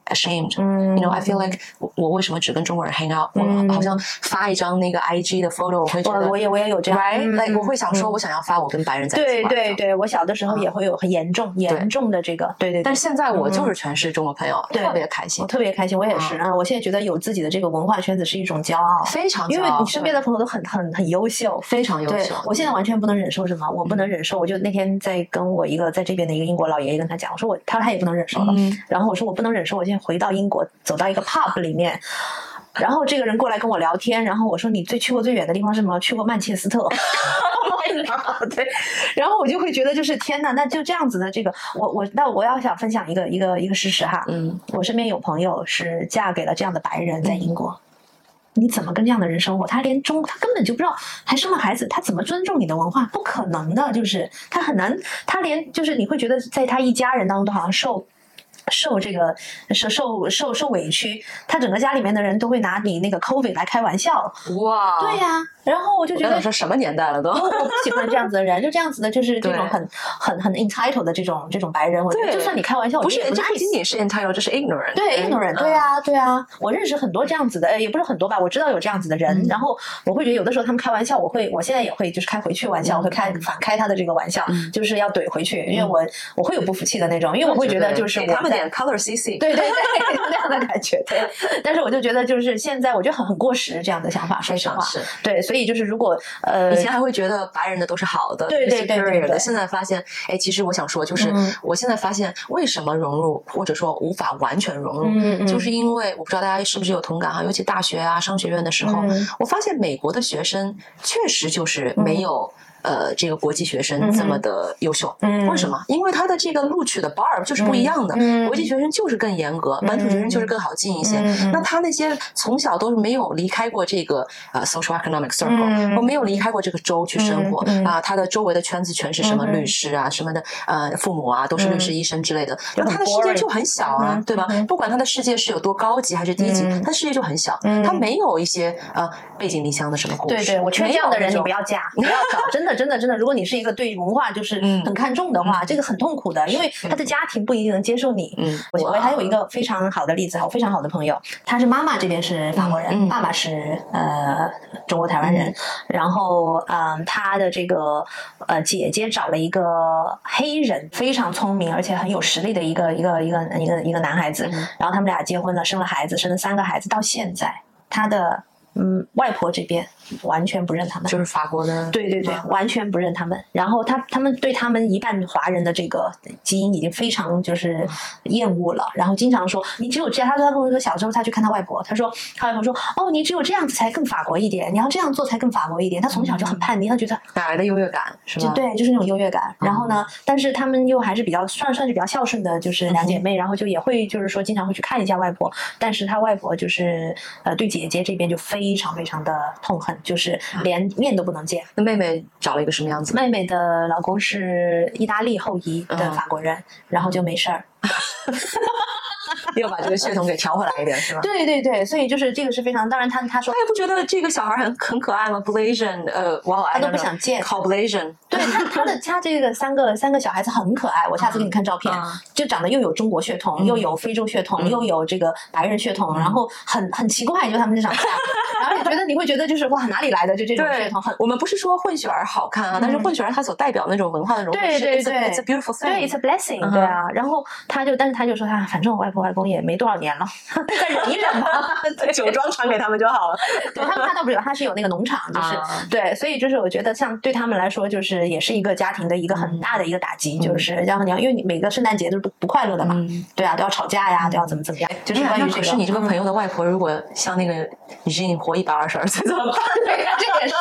ashamed。嗯 You know, I feel like 我我为什么只跟中国人 hang out？、嗯我好像发一张那个 IG 的 photo，我会觉得我我也我也有这样 right，嗯 like 嗯我会想说，我想要发我跟白人在一起对玩对对，我小的时候也会有很严重严重的这个，对对对。但是现在我就是全是中国朋友，特别开心我，特别开心，我也是啊！我现在觉得有自己的这个文化圈子是一种骄傲，非常因为骄傲你身边的朋友都很很很优秀。非常优秀。我现在完全不能忍受什么，我不能忍受。我就那天在跟我一个在这边的一个英国老爷爷跟他讲，我说我，他说他也不能忍受了。嗯然后我说我不能忍受，我现在回到英国，走到一个 pub 里面，然后这个人过来跟我聊天，然后我说你最去过最远的地方是什么？去过曼彻斯特。[laughs] [laughs] 对，然后我就会觉得就是天呐，那就这样子的这个，我我那我要想分享一个一个一个事实哈，嗯，我身边有朋友是嫁给了这样的白人，在英国。你怎么跟这样的人生活？他连中，他根本就不知道，还生了孩子，他怎么尊重你的文化？不可能的，就是他很难，他连就是你会觉得在他一家人当中都好像受受这个受受受受委屈，他整个家里面的人都会拿你那个 COVID 来开玩笑。哇，对呀、然后我就觉得我说什么年代了都。我不喜欢这样子的人，就这样子的，就是 [laughs] 这种很很很 entitled 的这种这种白人，我觉得对就算你开玩笑，不是，觉得也这不仅仅是 entitled，这是 ignorant。对 ignorant，对嗯啊，对啊，我认识很多这样子的，呃，也不是很多吧，我知道有这样子的人，嗯然后我会觉得有的时候他们开玩笑，我会，我现在也会就是开回去玩笑，我会开反开他的这个玩笑，嗯就是要怼回去，因为我我会有不服气的那种，因为我会觉得就是我们点 color CC。对对对，[laughs] 那样的感觉，对。但是我就觉得，就是现在我觉得很很过时这样的想法，说实话，是。对，所以就是如果呃以，前还会觉得白人的都是好的，对对对对的。现在发现，哎，其实我想说，就是嗯我现在发现，为什么融入或者说无法完全融入，就是因为我不知道大家是不是有同感哈，尤其大学啊、商学院的时候，嗯我发现美国的学生确实就是没有。呃，这个国际学生这么的优秀，嗯。为什么？因为他的这个录取的 bar 就是不一样的，国际学生就是更严格，本土学生就是更好进一些。那他那些从小都是没有离开过这个呃 social economic circle，、嗯。我没有离开过这个州去生活、啊，他的周围的圈子全是什么嗯律师啊、什么的，呃，父母啊都是律师、医生之类的，那他的世界就很小啊，嗯对吧？嗯不管他的世界是有多高级还是低级，嗯。他的世界就很小，嗯。他没有一些呃背井离乡的什么故事。对对，我缺这样的人，你不要。要嫁，[laughs] 不要找，真的真的真的。如果你是一个对文化就是嗯。很看重的话，这个很痛苦的，因为他的家庭不一定能接受你。嗯，我还有一个非常好的例子，我非常好的朋友，他是妈妈这边是法国人，嗯。爸爸是呃中国台湾人，然后嗯、他的这个呃姐姐找了一个黑人，非常聪明而且很有实力的一个一个一个一个一个男孩子，嗯。然后他们俩结婚了，生了孩子，生了三个孩子，到现在他的嗯外婆这边完全不认他们，就是法国的，对对对，完全不认他们。然后他他们对他们一半华人的这个基因已经非常就是厌恶了。然后经常说你只有这样，他说他跟我说小时候他去看他外婆，他说他外婆说哦你只有这样子才更法国一点，你要这样做才更法国一点。他从小就很叛逆，他觉得哪来的优越感是吧？对，就是那种优越感。然后呢，但是他们又还是比较算算是比较孝顺的，就是两姐妹，然后就也会就是说经常会去看一下外婆。但是他外婆就是呃对姐姐这边就非常非常的痛恨，就是连面都不能见。那妹妹找了一个什么样子？妹妹的老公是意大利后裔的嗯法国人，然后就没事儿。[laughs] 又把这个血统给调回来一点是吧？对对对，所以就是这个是非常，当然他他说他也不觉得这个小孩很很可爱吗？Blasian，呃，哇，他都不想见 Call Blasian，对他他的他这个三个三个小孩子很可爱，我下次给你看照片，嗯就长得又有中国血统，嗯又有非洲血统，嗯又有这个白人血统，然后很很奇怪，就他们这长相，然后你觉得你会觉得就是哇哪里来的就这种血统很。我们不是说混血儿好看啊，但是混血儿他所代表那种文化的融合对对对 it's a beautiful thing。对，it's a blessing，、对啊。然后他就，但是他就说他，反正我外婆外公也没多少年了，再忍一忍吧。[laughs] [laughs] 酒庄传给他们就好了。对他们他倒不是有，他是有那个农场，就是、啊对，所以就是我觉得像对他们来说，就是也是一个家庭的一个很大的一个打击，就是然后你要因为你每个圣诞节都是不不快乐的嘛，嗯对啊，都要吵架呀，都要怎么怎么样，就是哎呀关于这个。可是你这个嗯朋友的外婆，如果像那个你是你活一百二十二岁怎么办？[laughs] 对，这也是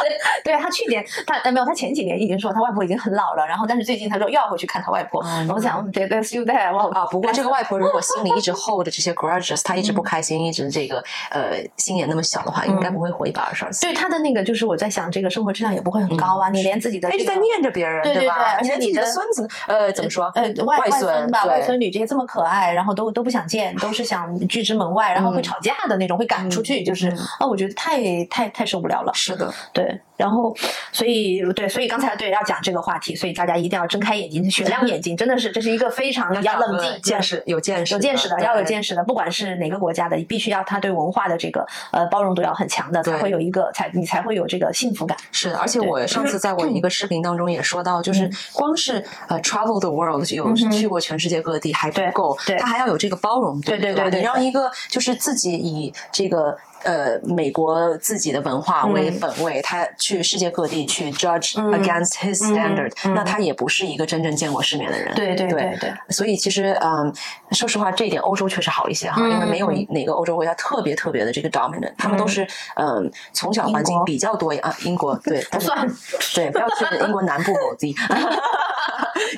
对他去年他呃没有，他前几年已经说他外婆已经很老了，然后但是最近他说又要回去看他外婆，嗯我想嗯对对，you there，哇啊，不过这个外婆如果心里一直 hold 着这些 grudges，他一直不开心，一直这个呃心眼那么小的话，应该不会活一百二十二岁。对他的那个就是我在想，这个生活质量也不会很高啊，你连自己的她一直在念着别人，对对吧？对你的的孙子，呃，怎么说？呃，外外孙吧，外孙女这些这么可爱，然后都都不想见，都是想拒之门外，然后会吵架的那种，会赶出去，就是嗯啊，我觉得太太太受不了了。是的，对，然后所以对，所以刚才对要讲这个话题，所以大家一定要睁开眼睛，雪 [laughs] 亮眼睛，真的是这是一个非常要冷静、见识，有见识，有见识的，对要有见识的，不管是哪个国家的，必须要他对文化的这个呃包容度要很强的，才会有一个才你才会有这个幸福感。是的，而且我上次。在我一个视频当中也说到，就是光是呃 travel the world 有去过全世界各地还不够，对。他还要有这个包容度，对对对对你让一个就是自己以这个。呃，美国自己的文化为嗯本位，他去世界各地去 judge 嗯。against his 嗯 standard，、嗯。那他也不是一个真正见过世面的人。对对对。所以其实，嗯，说实话，这一点欧洲确实好一些哈，嗯因为没有嗯。哪个欧洲国家特别特别的这个 dominant，他们都是嗯从小环境比较多啊，英国对，[laughs] 不算。对，不要去英国南部某地。[laughs]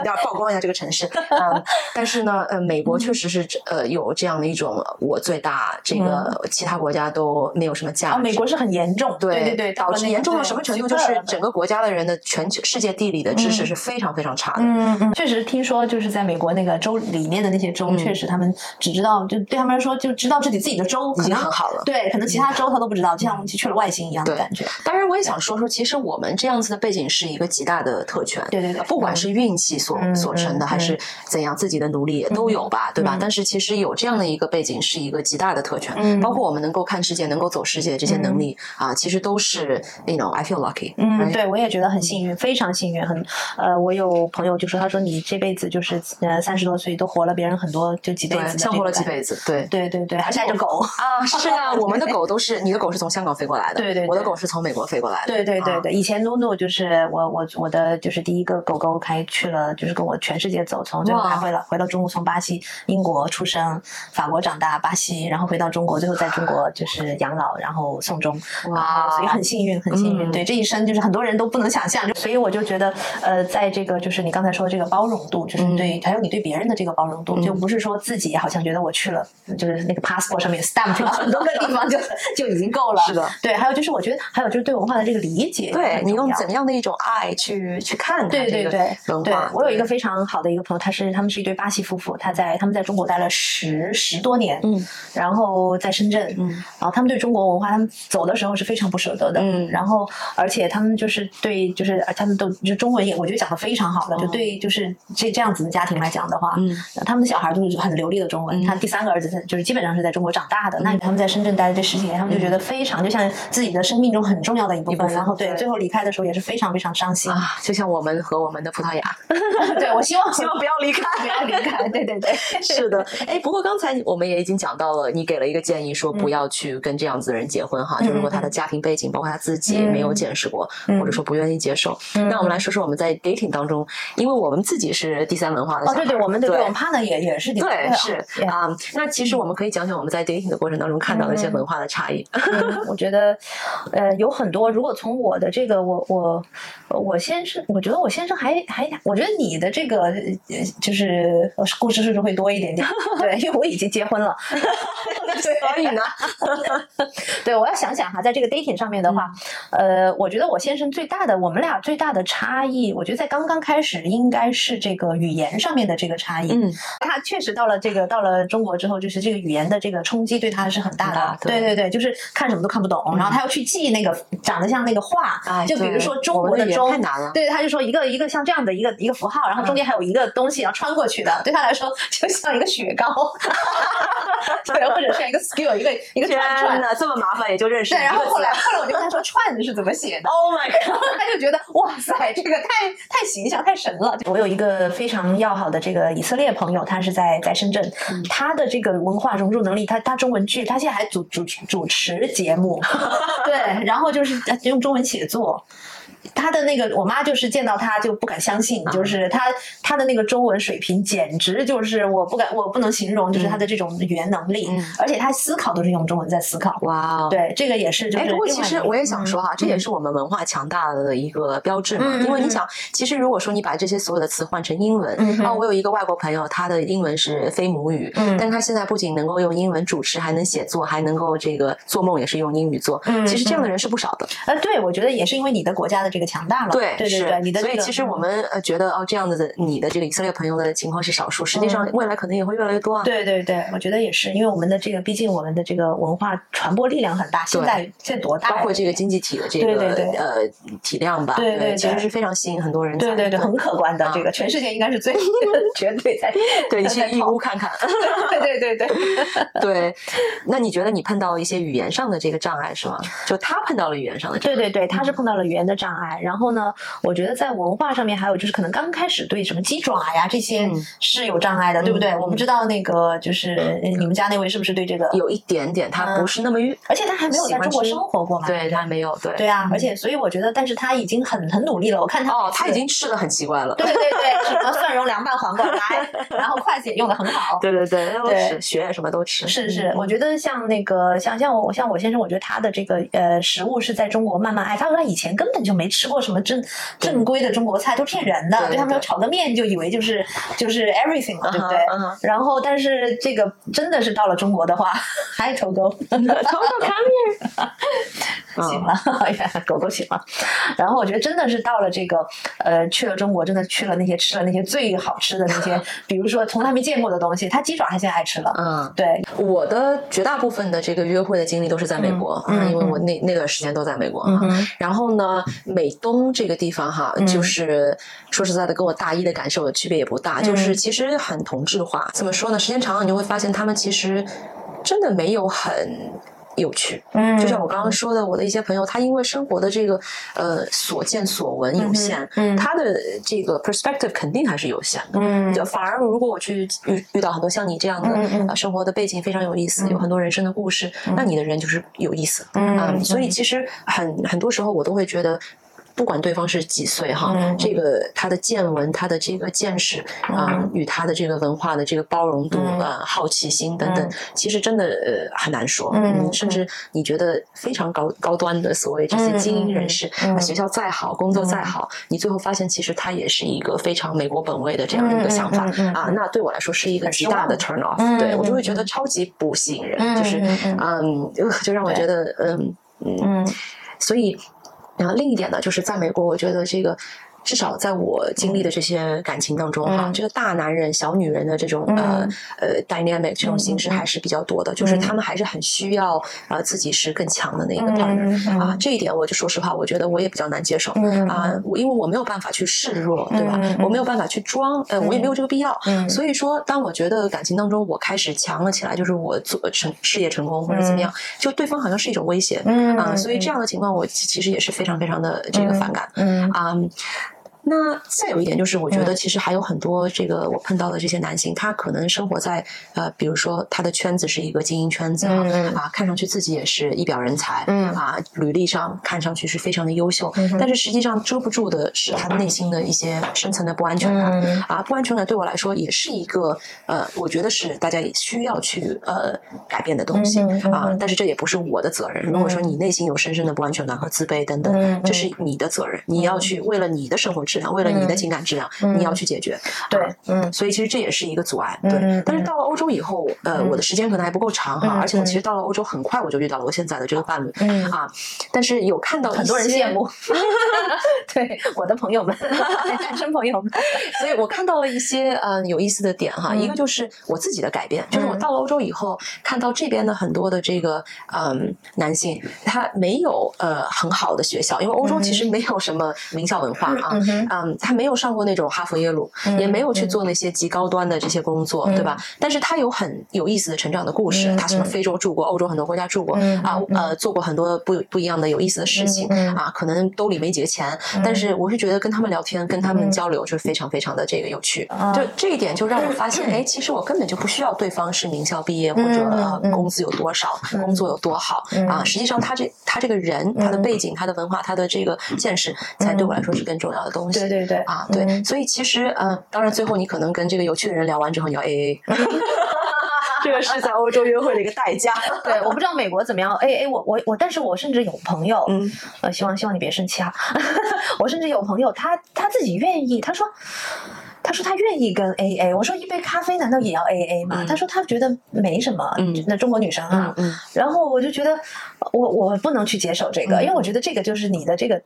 要曝光一下这个城市。嗯，但是呢，呃，美国确实是呃有这样的一种我最大，这个其他国家都没有什么价值。美国是很严重，对对对，导致严重到什么程度？就是整个国家的人的全球世界地理的知识是非常非常差的。嗯嗯，确实听说就是在美国那个州里面的那些州，确实他们只知道就对他们来说就知道自己自己的州已经很好了。对，可能其他州他都不知道，就像去去了外星一样的感觉。当然，我也想说说，其实我们这样子的背景是一个极大的特权。对对对，不管是运气所所成的，还是怎样，自己的努力也都有吧，对吧？但是其实有这样的一个背景是一个极大的特权，包括我们能够看世界、能够走世界这些能力啊，其实都是你 know，I feel lucky。嗯，对我也觉得很幸运，非常幸运。很呃，我有朋友就说，他说你这辈子就是呃三十多岁都活了别人很多就几辈子，像活了几辈子。对对对对，还带着狗啊，是啊，我们的狗都是你的狗是从香港飞过来的，[laughs] 对对，我的狗是从美国飞过来的。对对对对，以前露露就是我我我的就是第一个狗狗，开去了就是跟我全世界走，从最后还回了回到中国，从巴西、英国出生，法国长大，巴西，然后回到中国，最后在中国就是养老，然后送终。哇，所以很幸运，很幸运。对这一生就是很多人都不能想象，所以我就觉得呃，在这个就是你刚才说这个包容度，就是对还有你对别人的这个包容度，就不是说自己好像觉得我去了就是那个 passport 上面 stamp 了很多个地方就就已经够了。是的，[laughs] 对，还有就是我觉得还有就是对文化的这个理解，对你用怎样的一种爱去去看对对对文化。我有一个非常好的一个朋友，他是他们是一对巴西夫妇，他在他们在中国待了十十多年，嗯，然后在深圳，嗯，然后他们对中国文化，他们走的时候是非常不舍得的，嗯，然后而且他们就是对就是他们都就中文也我觉得讲的非常好的，就对就是这这样子的家庭来讲的话，嗯，他们的小孩都是很流利的中文，他第三个儿子就是基本上是在中国长大的，那他们在深圳待了这十几年，他们就觉得非常就像自己的生命中很重要的一部分，然后对最后离开的时候也是非常非常伤心啊，就像我们和我们的葡萄牙。[laughs] [laughs] 对，我希望 [laughs] 希望不要离开，[laughs] 不要离开。对对对，是的。哎，不过刚才我们也已经讲到了，你给了一个建议，说不要去跟这样子的人结婚哈。就如果他的家庭背景，包括他自己没有见识过，或者说不愿意接受，那我们来说说我们在 dating 当中，因为我们自己是第三文化的，哦对对，我们对我们 partner 也也是对是啊。那其实我们可以讲讲我们在 dating 的过程当中看到的一些文化的差异。我觉得呃有很多，如果从我的这个我我我先生，我觉得我先生还还我觉得你的这个就是故事是不是会多一点点？[laughs] 对，因为我已经结婚了，[laughs] 所以呢，[laughs] 对，我要想想哈，在这个 dating 上面的话，呃，我觉得我先生最大的，我们俩最大的差异，我觉得在刚刚开始应该是这个语言上面的这个差异。嗯，他确实到了这个到了中国之后，就是这个语言的这个冲击对他是很大的。对对对，就是看什么都看不懂，然后他要去记那个长得像那个画，就比如说中国的中，太难了。对，他就说一个一个像这样的一个一个符号，然后中间还有一个东西要穿过去的，对他来说 [laughs] 就像一个雪糕，[laughs] 对，或者是一个 skill，一个一个串串的，这么麻烦也就认识。对，然后后来后来我就跟他说串是怎么写的，Oh my god，[laughs] 他就觉得哇塞，这个太太形象太神了。我有一个非常要好的这个以色列朋友，他是在在深圳，他的这个文化融入能力，他他中文剧，他现在还主主主持节目，对，然后就是用中文写作。他的那个，我妈就是见到他就不敢相信，就是他他的那个中文水平简直就是我不敢，我不能形容，就是他的这种语言能力，而且他思考都是用中文在思考。哇，对，这个也是。就是，不过其实我也想说哈，这也是我们文化强大的一个标志嘛。因为你想，其实如果说你把这些所有的词换成英文啊，我有一个外国朋友，他的英文是非母语，但是他现在不仅能够用英文主持，还能写作，还能够这个做梦也是用英语做。其实这样的人是不少的。呃，对，我觉得也是因为你的国家的这个强大了。对，对对对，你的所以其实我们呃觉得哦，这样子的你的这个以色列朋友的情况是少数，实际上未来可能也会越来越多啊。对对对，我觉得也是，因为我们的这个，毕竟我们的这个文化传播力量很大，现在现在多大？包括这个经济体的这个呃体量吧，对对，其实是非常吸引很多人。对对对，很可观的这个，全世界应该是最 [laughs] 绝对在。[laughs] 对你去义乌看看。[laughs] 对对对对对。那你觉得你碰到一些语言上的这个障碍是吗？就他碰到了语言上的障碍。对对对，他是碰到了语言的障碍，然后呢？我觉得在文化上面，还有就是可能刚开始对什么鸡爪呀这些是有障碍的，对不对？我不知道那个就是你们家那位是不是对这个有一点点，他不是那么愉，而且他还没有在中国生活过嘛？对他没有，对对啊，而且所以我觉得，但是他已经很很努力了。我看他哦，他已经吃的很奇怪了。对对对，[laughs] 什么蒜蓉凉拌黄瓜来，然后筷子也用的很好。[laughs] 对对对，都吃，血什么都吃。是是，我觉得像那个像像我像我先生，我觉得他的这个呃食物是在中国慢慢爱。他说他以前根本就。没吃过什么正正规的中国菜，都骗人的。对他们说炒个面就以为就是就是 everything 了，对不对？然后但是这个真的是到了中国的话，[laughs] 嗨，[laughs] 臭狗，臭狗 come here，醒了，哈哈，[laughs] 狗狗醒了。然后我觉得真的是到了这个呃，去了中国，真的去了那些吃了那些最好吃的那些，[laughs] 比如说从来没见过的东西，它鸡爪它现在爱吃了。嗯，对，我的绝大部分的这个约会的经历都是在美国，嗯，因为我那那段时间都在美国。嗯然后呢，美东这个地方哈，就是说实在的，跟我大一的感受的区别也不大，就是其实很同质化。怎么说呢？时间长了，你就会发现他们其实真的没有很。有趣，嗯，就像我刚刚说的，我的一些朋友，他因为生活的这个呃所见所闻有限，嗯，他的这个 perspective 肯定还是有限的，嗯，反而如果我去遇遇到很多像你这样的生活的背景非常有意思，有很多人生的故事，那你的人就是有意思，嗯，所以其实很很多时候我都会觉得。不管对方是几岁哈，这个他的见闻、他的这个见识啊，与他的这个文化的这个包容度啊、好奇心等等，其实真的呃很难说。嗯，甚至你觉得非常高高端的所谓这些精英人士，学校再好，工作再好，你最后发现其实他也是一个非常美国本位的这样一个想法啊。那对我来说是一个极大的 turn off，对我就会觉得超级不吸引人，就是嗯，就让我觉得嗯。嗯，所以。然后另一点呢，就是在美国，我觉得这个。至少在我经历的这些感情当中哈，这个大男人小女人的这种呃呃 dynamic 这种形式还是比较多的，就是他们还是很需要呃自己是更强的那一个 partner 啊，这一点我就说实话，我觉得我也比较难接受啊，我因为我没有办法去示弱，对吧？我没有办法去装，呃，我也没有这个必要。所以说，当我觉得感情当中我开始强了起来，就是我做成事业成功或者怎么样，就对方好像是一种威胁啊，所以这样的情况我其实也是非常非常的这个反感。啊。那再有一点就是，我觉得其实还有很多这个我碰到的这些男性，他可能生活在呃，比如说他的圈子是一个精英圈子啊，看上去自己也是一表人才，嗯啊，履历上看上去是非常的优秀，但是实际上遮不住的是他内心的一些深层的不安全感啊，不安全感对我来说也是一个呃，我觉得是大家也需要去呃改变的东西啊，但是这也不是我的责任。如果说你内心有深深的不安全感和自卑等等，这是你的责任，你要去为了你的生活。质量，为了你的情感质量，你要去解决。对，嗯，所以其实这也是一个阻碍。对，但是到了欧洲以后，呃，我的时间可能还不够长哈，而且我其实到了欧洲很快我就遇到了我现在的这个伴侣啊。但是有看到很多人羡慕，[laughs] 对我的朋友们，[laughs] 单身朋友们，[laughs] 所以我看到了一些嗯有意思的点哈。一个就是我自己的改变，就是我到了欧洲以后，看到这边的很多的这个嗯男性，他没有呃很好的学校，因为欧洲其实没有什么名校文化啊。嗯，他没有上过那种哈佛耶鲁，也没有去做那些极高端的这些工作，对吧？但是他有很有意思的成长的故事，他什么非洲住过，欧洲很多国家住过啊，呃，做过很多不不一样的有意思的事情啊，可能兜里没几个钱，但是我是觉得跟他们聊天，跟他们交流就是非常非常的这个有趣，就这一点就让我发现，[clears throat] 哎，其实我根本就不需要对方是名校毕业或者工资有多少，工作有多好啊，实际上他这他这个人，他的背景，他的文化，他的这个见识，才对我来说是更重要的东西。对对对啊，对，所以其实嗯，当然最后你可能跟这个有趣的人聊完之后，你要 A A，[laughs] 这个是在欧洲约会的一个代价。[laughs] 对，我不知道美国怎么样 A A，我我我，但是我甚至有朋友，嗯，呃，希望希望你别生气啊，[laughs] 我甚至有朋友，他他自己愿意，他说。他说他愿意跟 A A，我说一杯咖啡难道也要 A A 吗？他说他觉得没什么，那中国女生啊，嗯然后我就觉得我我不能去接受这个，因为我觉得这个就是你的这个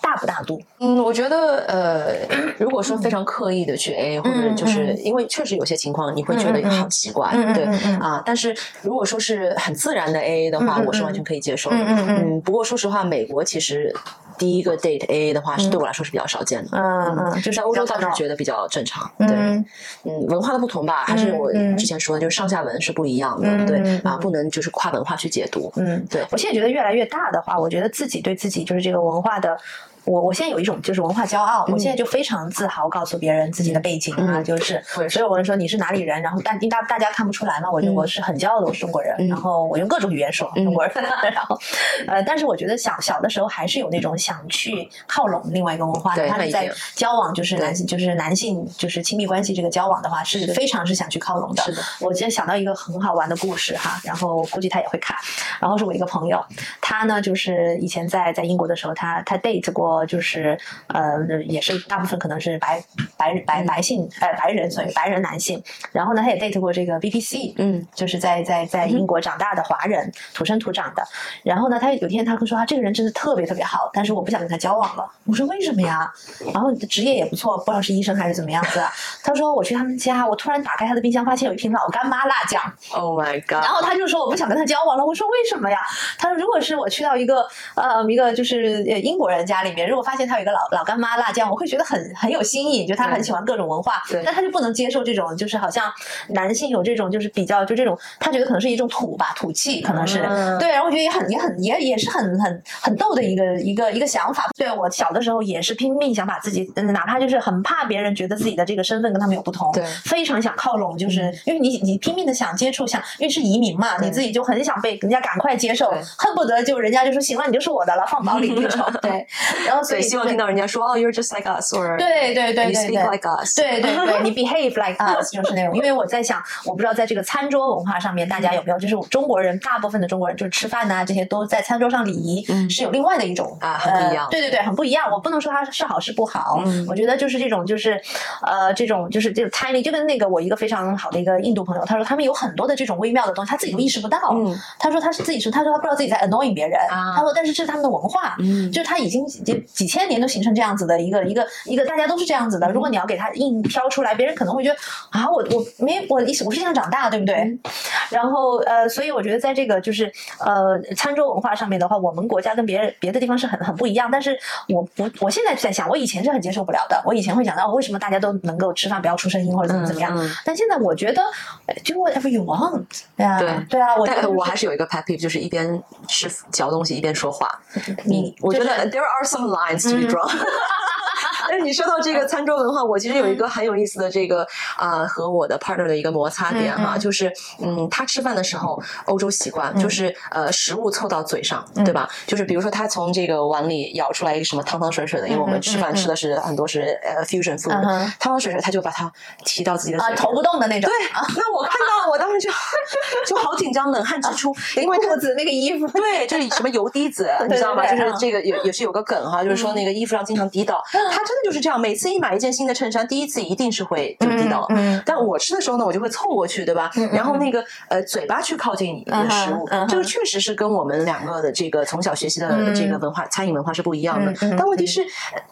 大不大度。嗯，我觉得呃，如果说非常刻意的去 A A，或者就是因为确实有些情况你会觉得好奇怪，对啊，但是如果说是很自然的 A A 的话，我是完全可以接受的。嗯，不过说实话，美国其实。第一个 date A A 的话，是对我来说是比较少见的。嗯嗯，就在欧洲倒是觉得比较正常。对，嗯，文化的不同吧，还是我之前说的，就是上下文是不一样的。对啊，不能就是跨文化去解读。嗯，对。我现在觉得越来越大的话，我觉得自己对自己就是这个文化的。我我现在有一种就是文化骄傲，我现在就非常自豪告诉别人自己的背景啊，就是所以我就说你是哪里人，然后但大大家看不出来嘛，我就我是很骄傲的我是中国人，然后我用各种语言说中国人，[laughs] 然后呃，但是我觉得小小的时候还是有那种想去靠拢另外一个文化，他们在交往就是男性就是男性就是亲密关系这个交往的话是非常是想去靠拢的。是的，我今天想到一个很好玩的故事哈，然后估计他也会看，然后是我一个朋友，他呢就是以前在在英国的时候，他他 date 过就是呃也是大部分可能是白白白白性呃白人所以白人男性，然后呢他也 date 过这个 BBC，嗯，就是在在在英国长大的华人土生土长的，然后呢他有天他会说啊这个人真的特别特别好，但是我不想跟他交往了，我说为什么呀？然后职业也不错，不知道是医生还是怎么样子，啊他说我去他们家，我突然打开他的冰箱，发现有一瓶老干妈辣酱，Oh my god！然后他就说我不想跟他交往了，我说为什么呀？他说如果是我去到一个呃一个就是英国人家里面，如果发现他有一个老老干妈辣酱，我会觉得很很有新意，就他很喜欢各种文化，但他就不能接受这种就是好像男性有这种就是比较就这种，他觉得可能是一种土吧土气，可能是对，然后我觉得也很也很也也是很很很逗的一个一个一个想法。对我小的时候也是拼命想把自己，哪怕就是很怕别人觉得自己的这个身份跟他们有不同，对，非常想靠拢，就是因为你你拼命的想接触，想因为是移民嘛，你自己就很想被人家赶快接受，恨不得就人家就说行了，你就是我的了，放包里那种。[laughs] 对，[laughs] 然后所以希望听到人家说哦，you're just like us，or 对对对对，you speak like us，对对对，[laughs] 你 behave like us，就是那种。因为我在想，我不知道在这个餐桌文化上面，大家有没有就是中国人，大部分的中国人就是吃饭呐这些都在餐桌上礼仪是有另外的一种啊，很不一样。对对对，很不一样。我不能说它是好是不好，我觉得就是这种就是呃这种就是这种 tiny，就跟那个我一个非常好的一个印度朋友，他说他们有很多的这种微妙的东西，他自己都意识不到。他说他是自己是，他说他不知道自己在 annoying 别人。他说但是这是他们的文化，就是他已经已经几几千年都形成这样子的一个一个一个，大家都是这样子的。如果你要给他硬挑出来，别人可能会觉得啊，我我没我我是这样长大，对不对？然后呃，所以我觉得在这个就是呃餐桌文化上面的话，我们国家跟别人别的地方是很很不一样。但是我不，我现在在想，我以前是很接受不了的。我以前会想到为什么大家都能够吃饭不要出声音或者怎么怎么样。但现在我觉得 do whatever you want，对啊，对啊。我但我还是有一个 pet peeve，就是一边吃嚼东西一边说话。你我觉得 there are some lines to be mm. drawn。[laughs] 但是你说到这个餐桌文化，我其实有一个很有意思的这个啊和我的 partner 的一个摩擦点哈，就是嗯他吃饭的时候欧洲习惯就是呃食物凑到嘴上对吧？就是比如说他从这个碗里舀出来一个什么汤汤水水的，因为我们吃饭吃的是很多是呃 fusion food，汤汤水水他就把它提到自己的嘴，投不动的那种。对，那我看到我当时就 [laughs] 就好紧张，冷汗直出，因为裤子那个衣服，对，就是什么油滴子，[laughs] 你知道吗？就是这个也也是有个梗哈，就是说那个衣服上经常滴到，[laughs] 他真的就是这样，每次一买一件新的衬衫，第一次一定是会就滴到。但我吃的时候呢，我就会凑过去，对吧？然后那个呃嘴巴去靠近你的食物，这个确实是跟我们两个的这个从小学习的这个文化餐饮文化是不一样的。但问题是，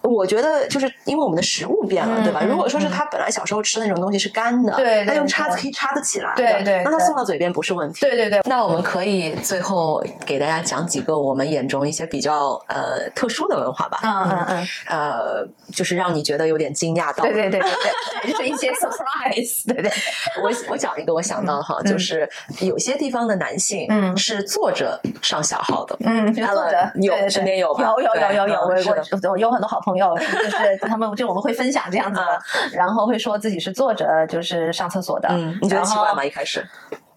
我觉得就是因为我们的食物变了，对吧？如果说是他本来小时候吃的那种东西是干的，对，他用叉子可以叉得起来，对对，那他送到嘴边不是问题。对对对。那我们可以最后给大家讲几个我们眼中一些比较呃特殊的文化吧。嗯嗯嗯。呃，就是让你觉得有点惊讶到。对对对对对，就是一些 [laughs] surprise。对对。我我讲一个，我想到哈，就是有些地方的男性嗯是坐着上小号的。嗯，坐着。有身边有有有有有有，我我我有很多好朋友，就是 [laughs] 他们就我们会分享这样子的，然后会说自己是坐着就是上厕所的。嗯，你觉得奇怪吗？一开始？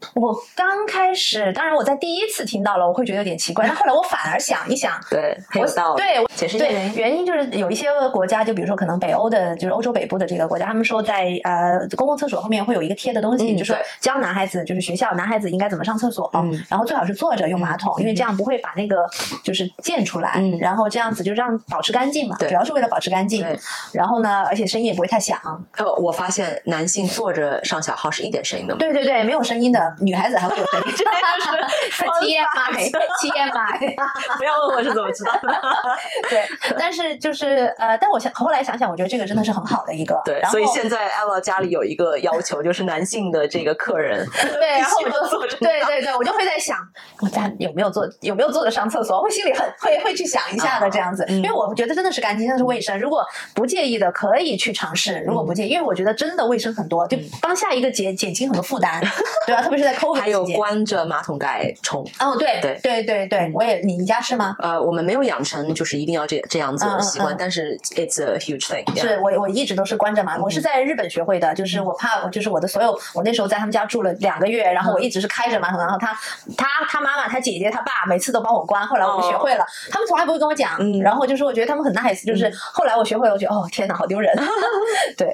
[laughs] 我刚开始，当然我在第一次听到了，我会觉得有点奇怪。但后来我反而想一想，[laughs] 对，很有道理。对，解释一下原因就是有一些国家，就比如说可能北欧的，就是欧洲北部的这个国家，他们说在呃公共厕所后面会有一个贴的东西，就是教男孩子，就是学校男孩子应该怎么上厕所，然后最好是坐着用马桶，因为这样不会把那个就是溅出来，然后这样子就让保持干净嘛，主要是为了保持干净。然后呢，而且声音也不会太响。呃，我发现男性坐着上小号是一点声音都没有。对对对，没有声音的。女孩子还会有声音，真的是 TMI，TMI，不要问我是怎么知道的。[laughs] 对，但是就是呃，但我想后来想想，我觉得这个真的是很好的一个。对，所以现在 Ella 家里有一个要求，就是男性的这个客人，[laughs] [laughs] 对，然后我就坐着，对对对，我就会在想，我家有没有坐，有没有坐着上厕所，会心里很会会去想一下的这样子，因为我觉得真的是干净，真的是卫生。如果不介意的，可以去尝试；如果不介意，因为我觉得真的卫生很多，就帮下一个减减轻很多负担，对吧？特别。别是在 COVID 还有关着马桶盖冲。哦，对对。对对对，我也你们家是吗？呃，我们没有养成就是一定要这这样子的习惯，嗯。但是 it's a huge thing 是。我我一直都是关着马桶，我是在日本学会的，就是我怕就是我的所有，我那时候在他们家住了两个月，然后我一直是开着马桶，然后他他他妈妈、他姐姐、他爸每次都帮我关，后来我就学会了，他们从来不会跟我讲，嗯。然后就是我觉得他们很 nice，就是后来我学会了，我觉得哦天哪，好丢人。[laughs] 对，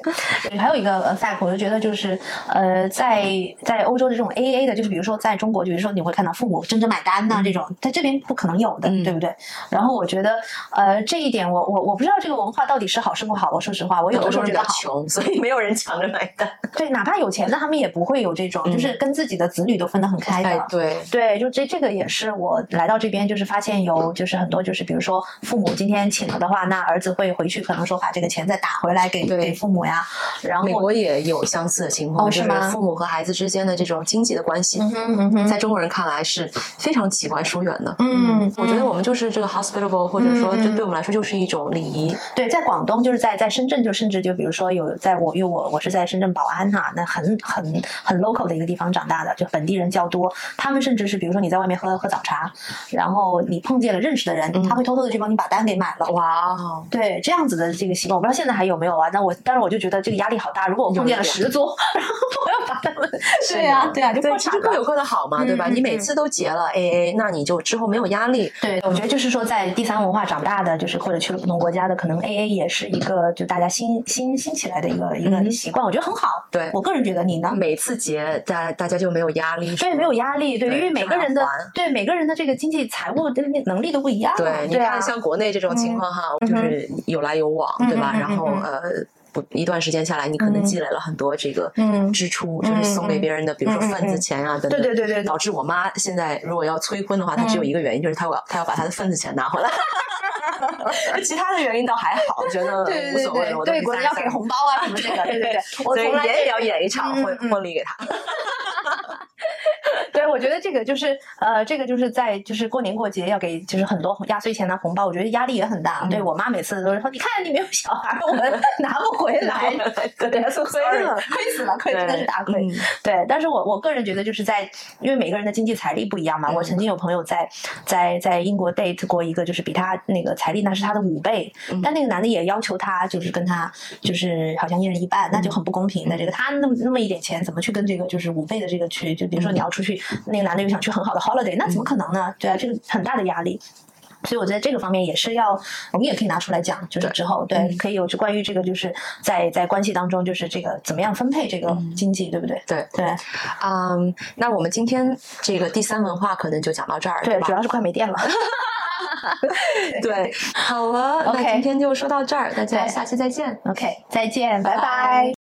还有一个呃 fact，我就觉得就是呃在在欧洲的这种 A A 的，就是比如说在中国，比如说你会看到父母真正买单呐、这种，在这边不可能有的，嗯对不对？然后我觉得呃这一点我我我不知道这个文化到底是好是不好，我说实话，我有的时候觉得好。穷，所以没有人抢着买单。[laughs] 对，哪怕有钱的，他们也不会有这种，就是跟自己的子女都分得很开的。哎，对，对，就这这个也是我来到这边，就是发现有就是很多就是比如说父母今天请了的话，那儿子会回去可能说把这个钱再打回来给给父母呀，然后美国也有相似的情况，就是哦吗父母和孩子之间的这种经济的关系，在中国人看来是非常奇怪疏远的。嗯我觉得我们就是这个 hospitable，或者说这对我们来说就是一种礼仪。对，在广东就是在在深圳，就甚至就比如说有在我因为我我是在深圳宝安哈、那很很很 local 的一个地方长大的，就本地人较多。他们甚至是比如说你在外面喝喝早茶，然后你碰见了认识的人，他会偷偷的去帮你把单给买了。哇哦，对这样子的这个习惯，我不知道现在还有没有啊？那我但是我就觉得这个压力好大。如果我碰见了十桌，[laughs] 然后我要把他们，对呀、的对呀、就对，破产了。其实各有各的好嘛，对吧？你每次都结了 AA，那你就之后没有压力。对，我觉得就是说，在第三文化长大的，就是或者去了不同国家的，可能 A A 也是一个就大家新新新起来的一个一个嗯习惯，我觉得很好。对我个人觉得你呢？每次结，大大家就没有压力。对，没有压力，对，对因为每个人的对每个人的这个经济财务的能力都不一样。对，你看，像国内这种情况哈，嗯就是有来有往，对吧？然后嗯呃。不，一段时间下来，你可能积累了很多这个嗯支出，就是送给别人的，比如说份子钱啊等等。对对对对对导致我妈现在如果要催婚的话，她只有一个原因，就是她要她要把她的份子钱拿回来。[laughs] 其他的原因倒还好，觉得无所谓。我都对对，国人要给红包啊什么这个，对对对，我所以从来也要演一场婚婚礼给她。对，我觉得这个就是呃，这个就是在就是过年过节要给就是很多压岁钱啊红包，我觉得压力也很大。对我妈每次都是说，你看你没有小孩，我们拿不回来，[laughs] 对对，是亏了，亏死了，亏真的是大亏。嗯对，但是我我个人觉得就是在，因为每个人的经济财力不一样嘛。我曾经有朋友在在在英国 date 过一个，就是比他那个财力那是他的五倍，但那个男的也要求他就是跟他就是好像一人一半，那就很不公平的。这个他那么那么一点钱，怎么去跟这个就是五倍的这个去？就比如说你要出去，那个男的又想去很好的 holiday，那怎么可能呢？对啊，这个很大的压力。所以我觉得这个方面也是要，我们也可以拿出来讲，就是之后对，嗯可以有就关于这个，就是在在关系当中，就是这个怎么样分配这个经济，对不对？对，对嗯，那我们今天这个第三文化可能就讲到这儿，对，吧主？要是快没电了。[laughs] 对，[laughs] 好了，那 OK 今天就说到这儿，大家对下期再见。OK，再见，拜拜拜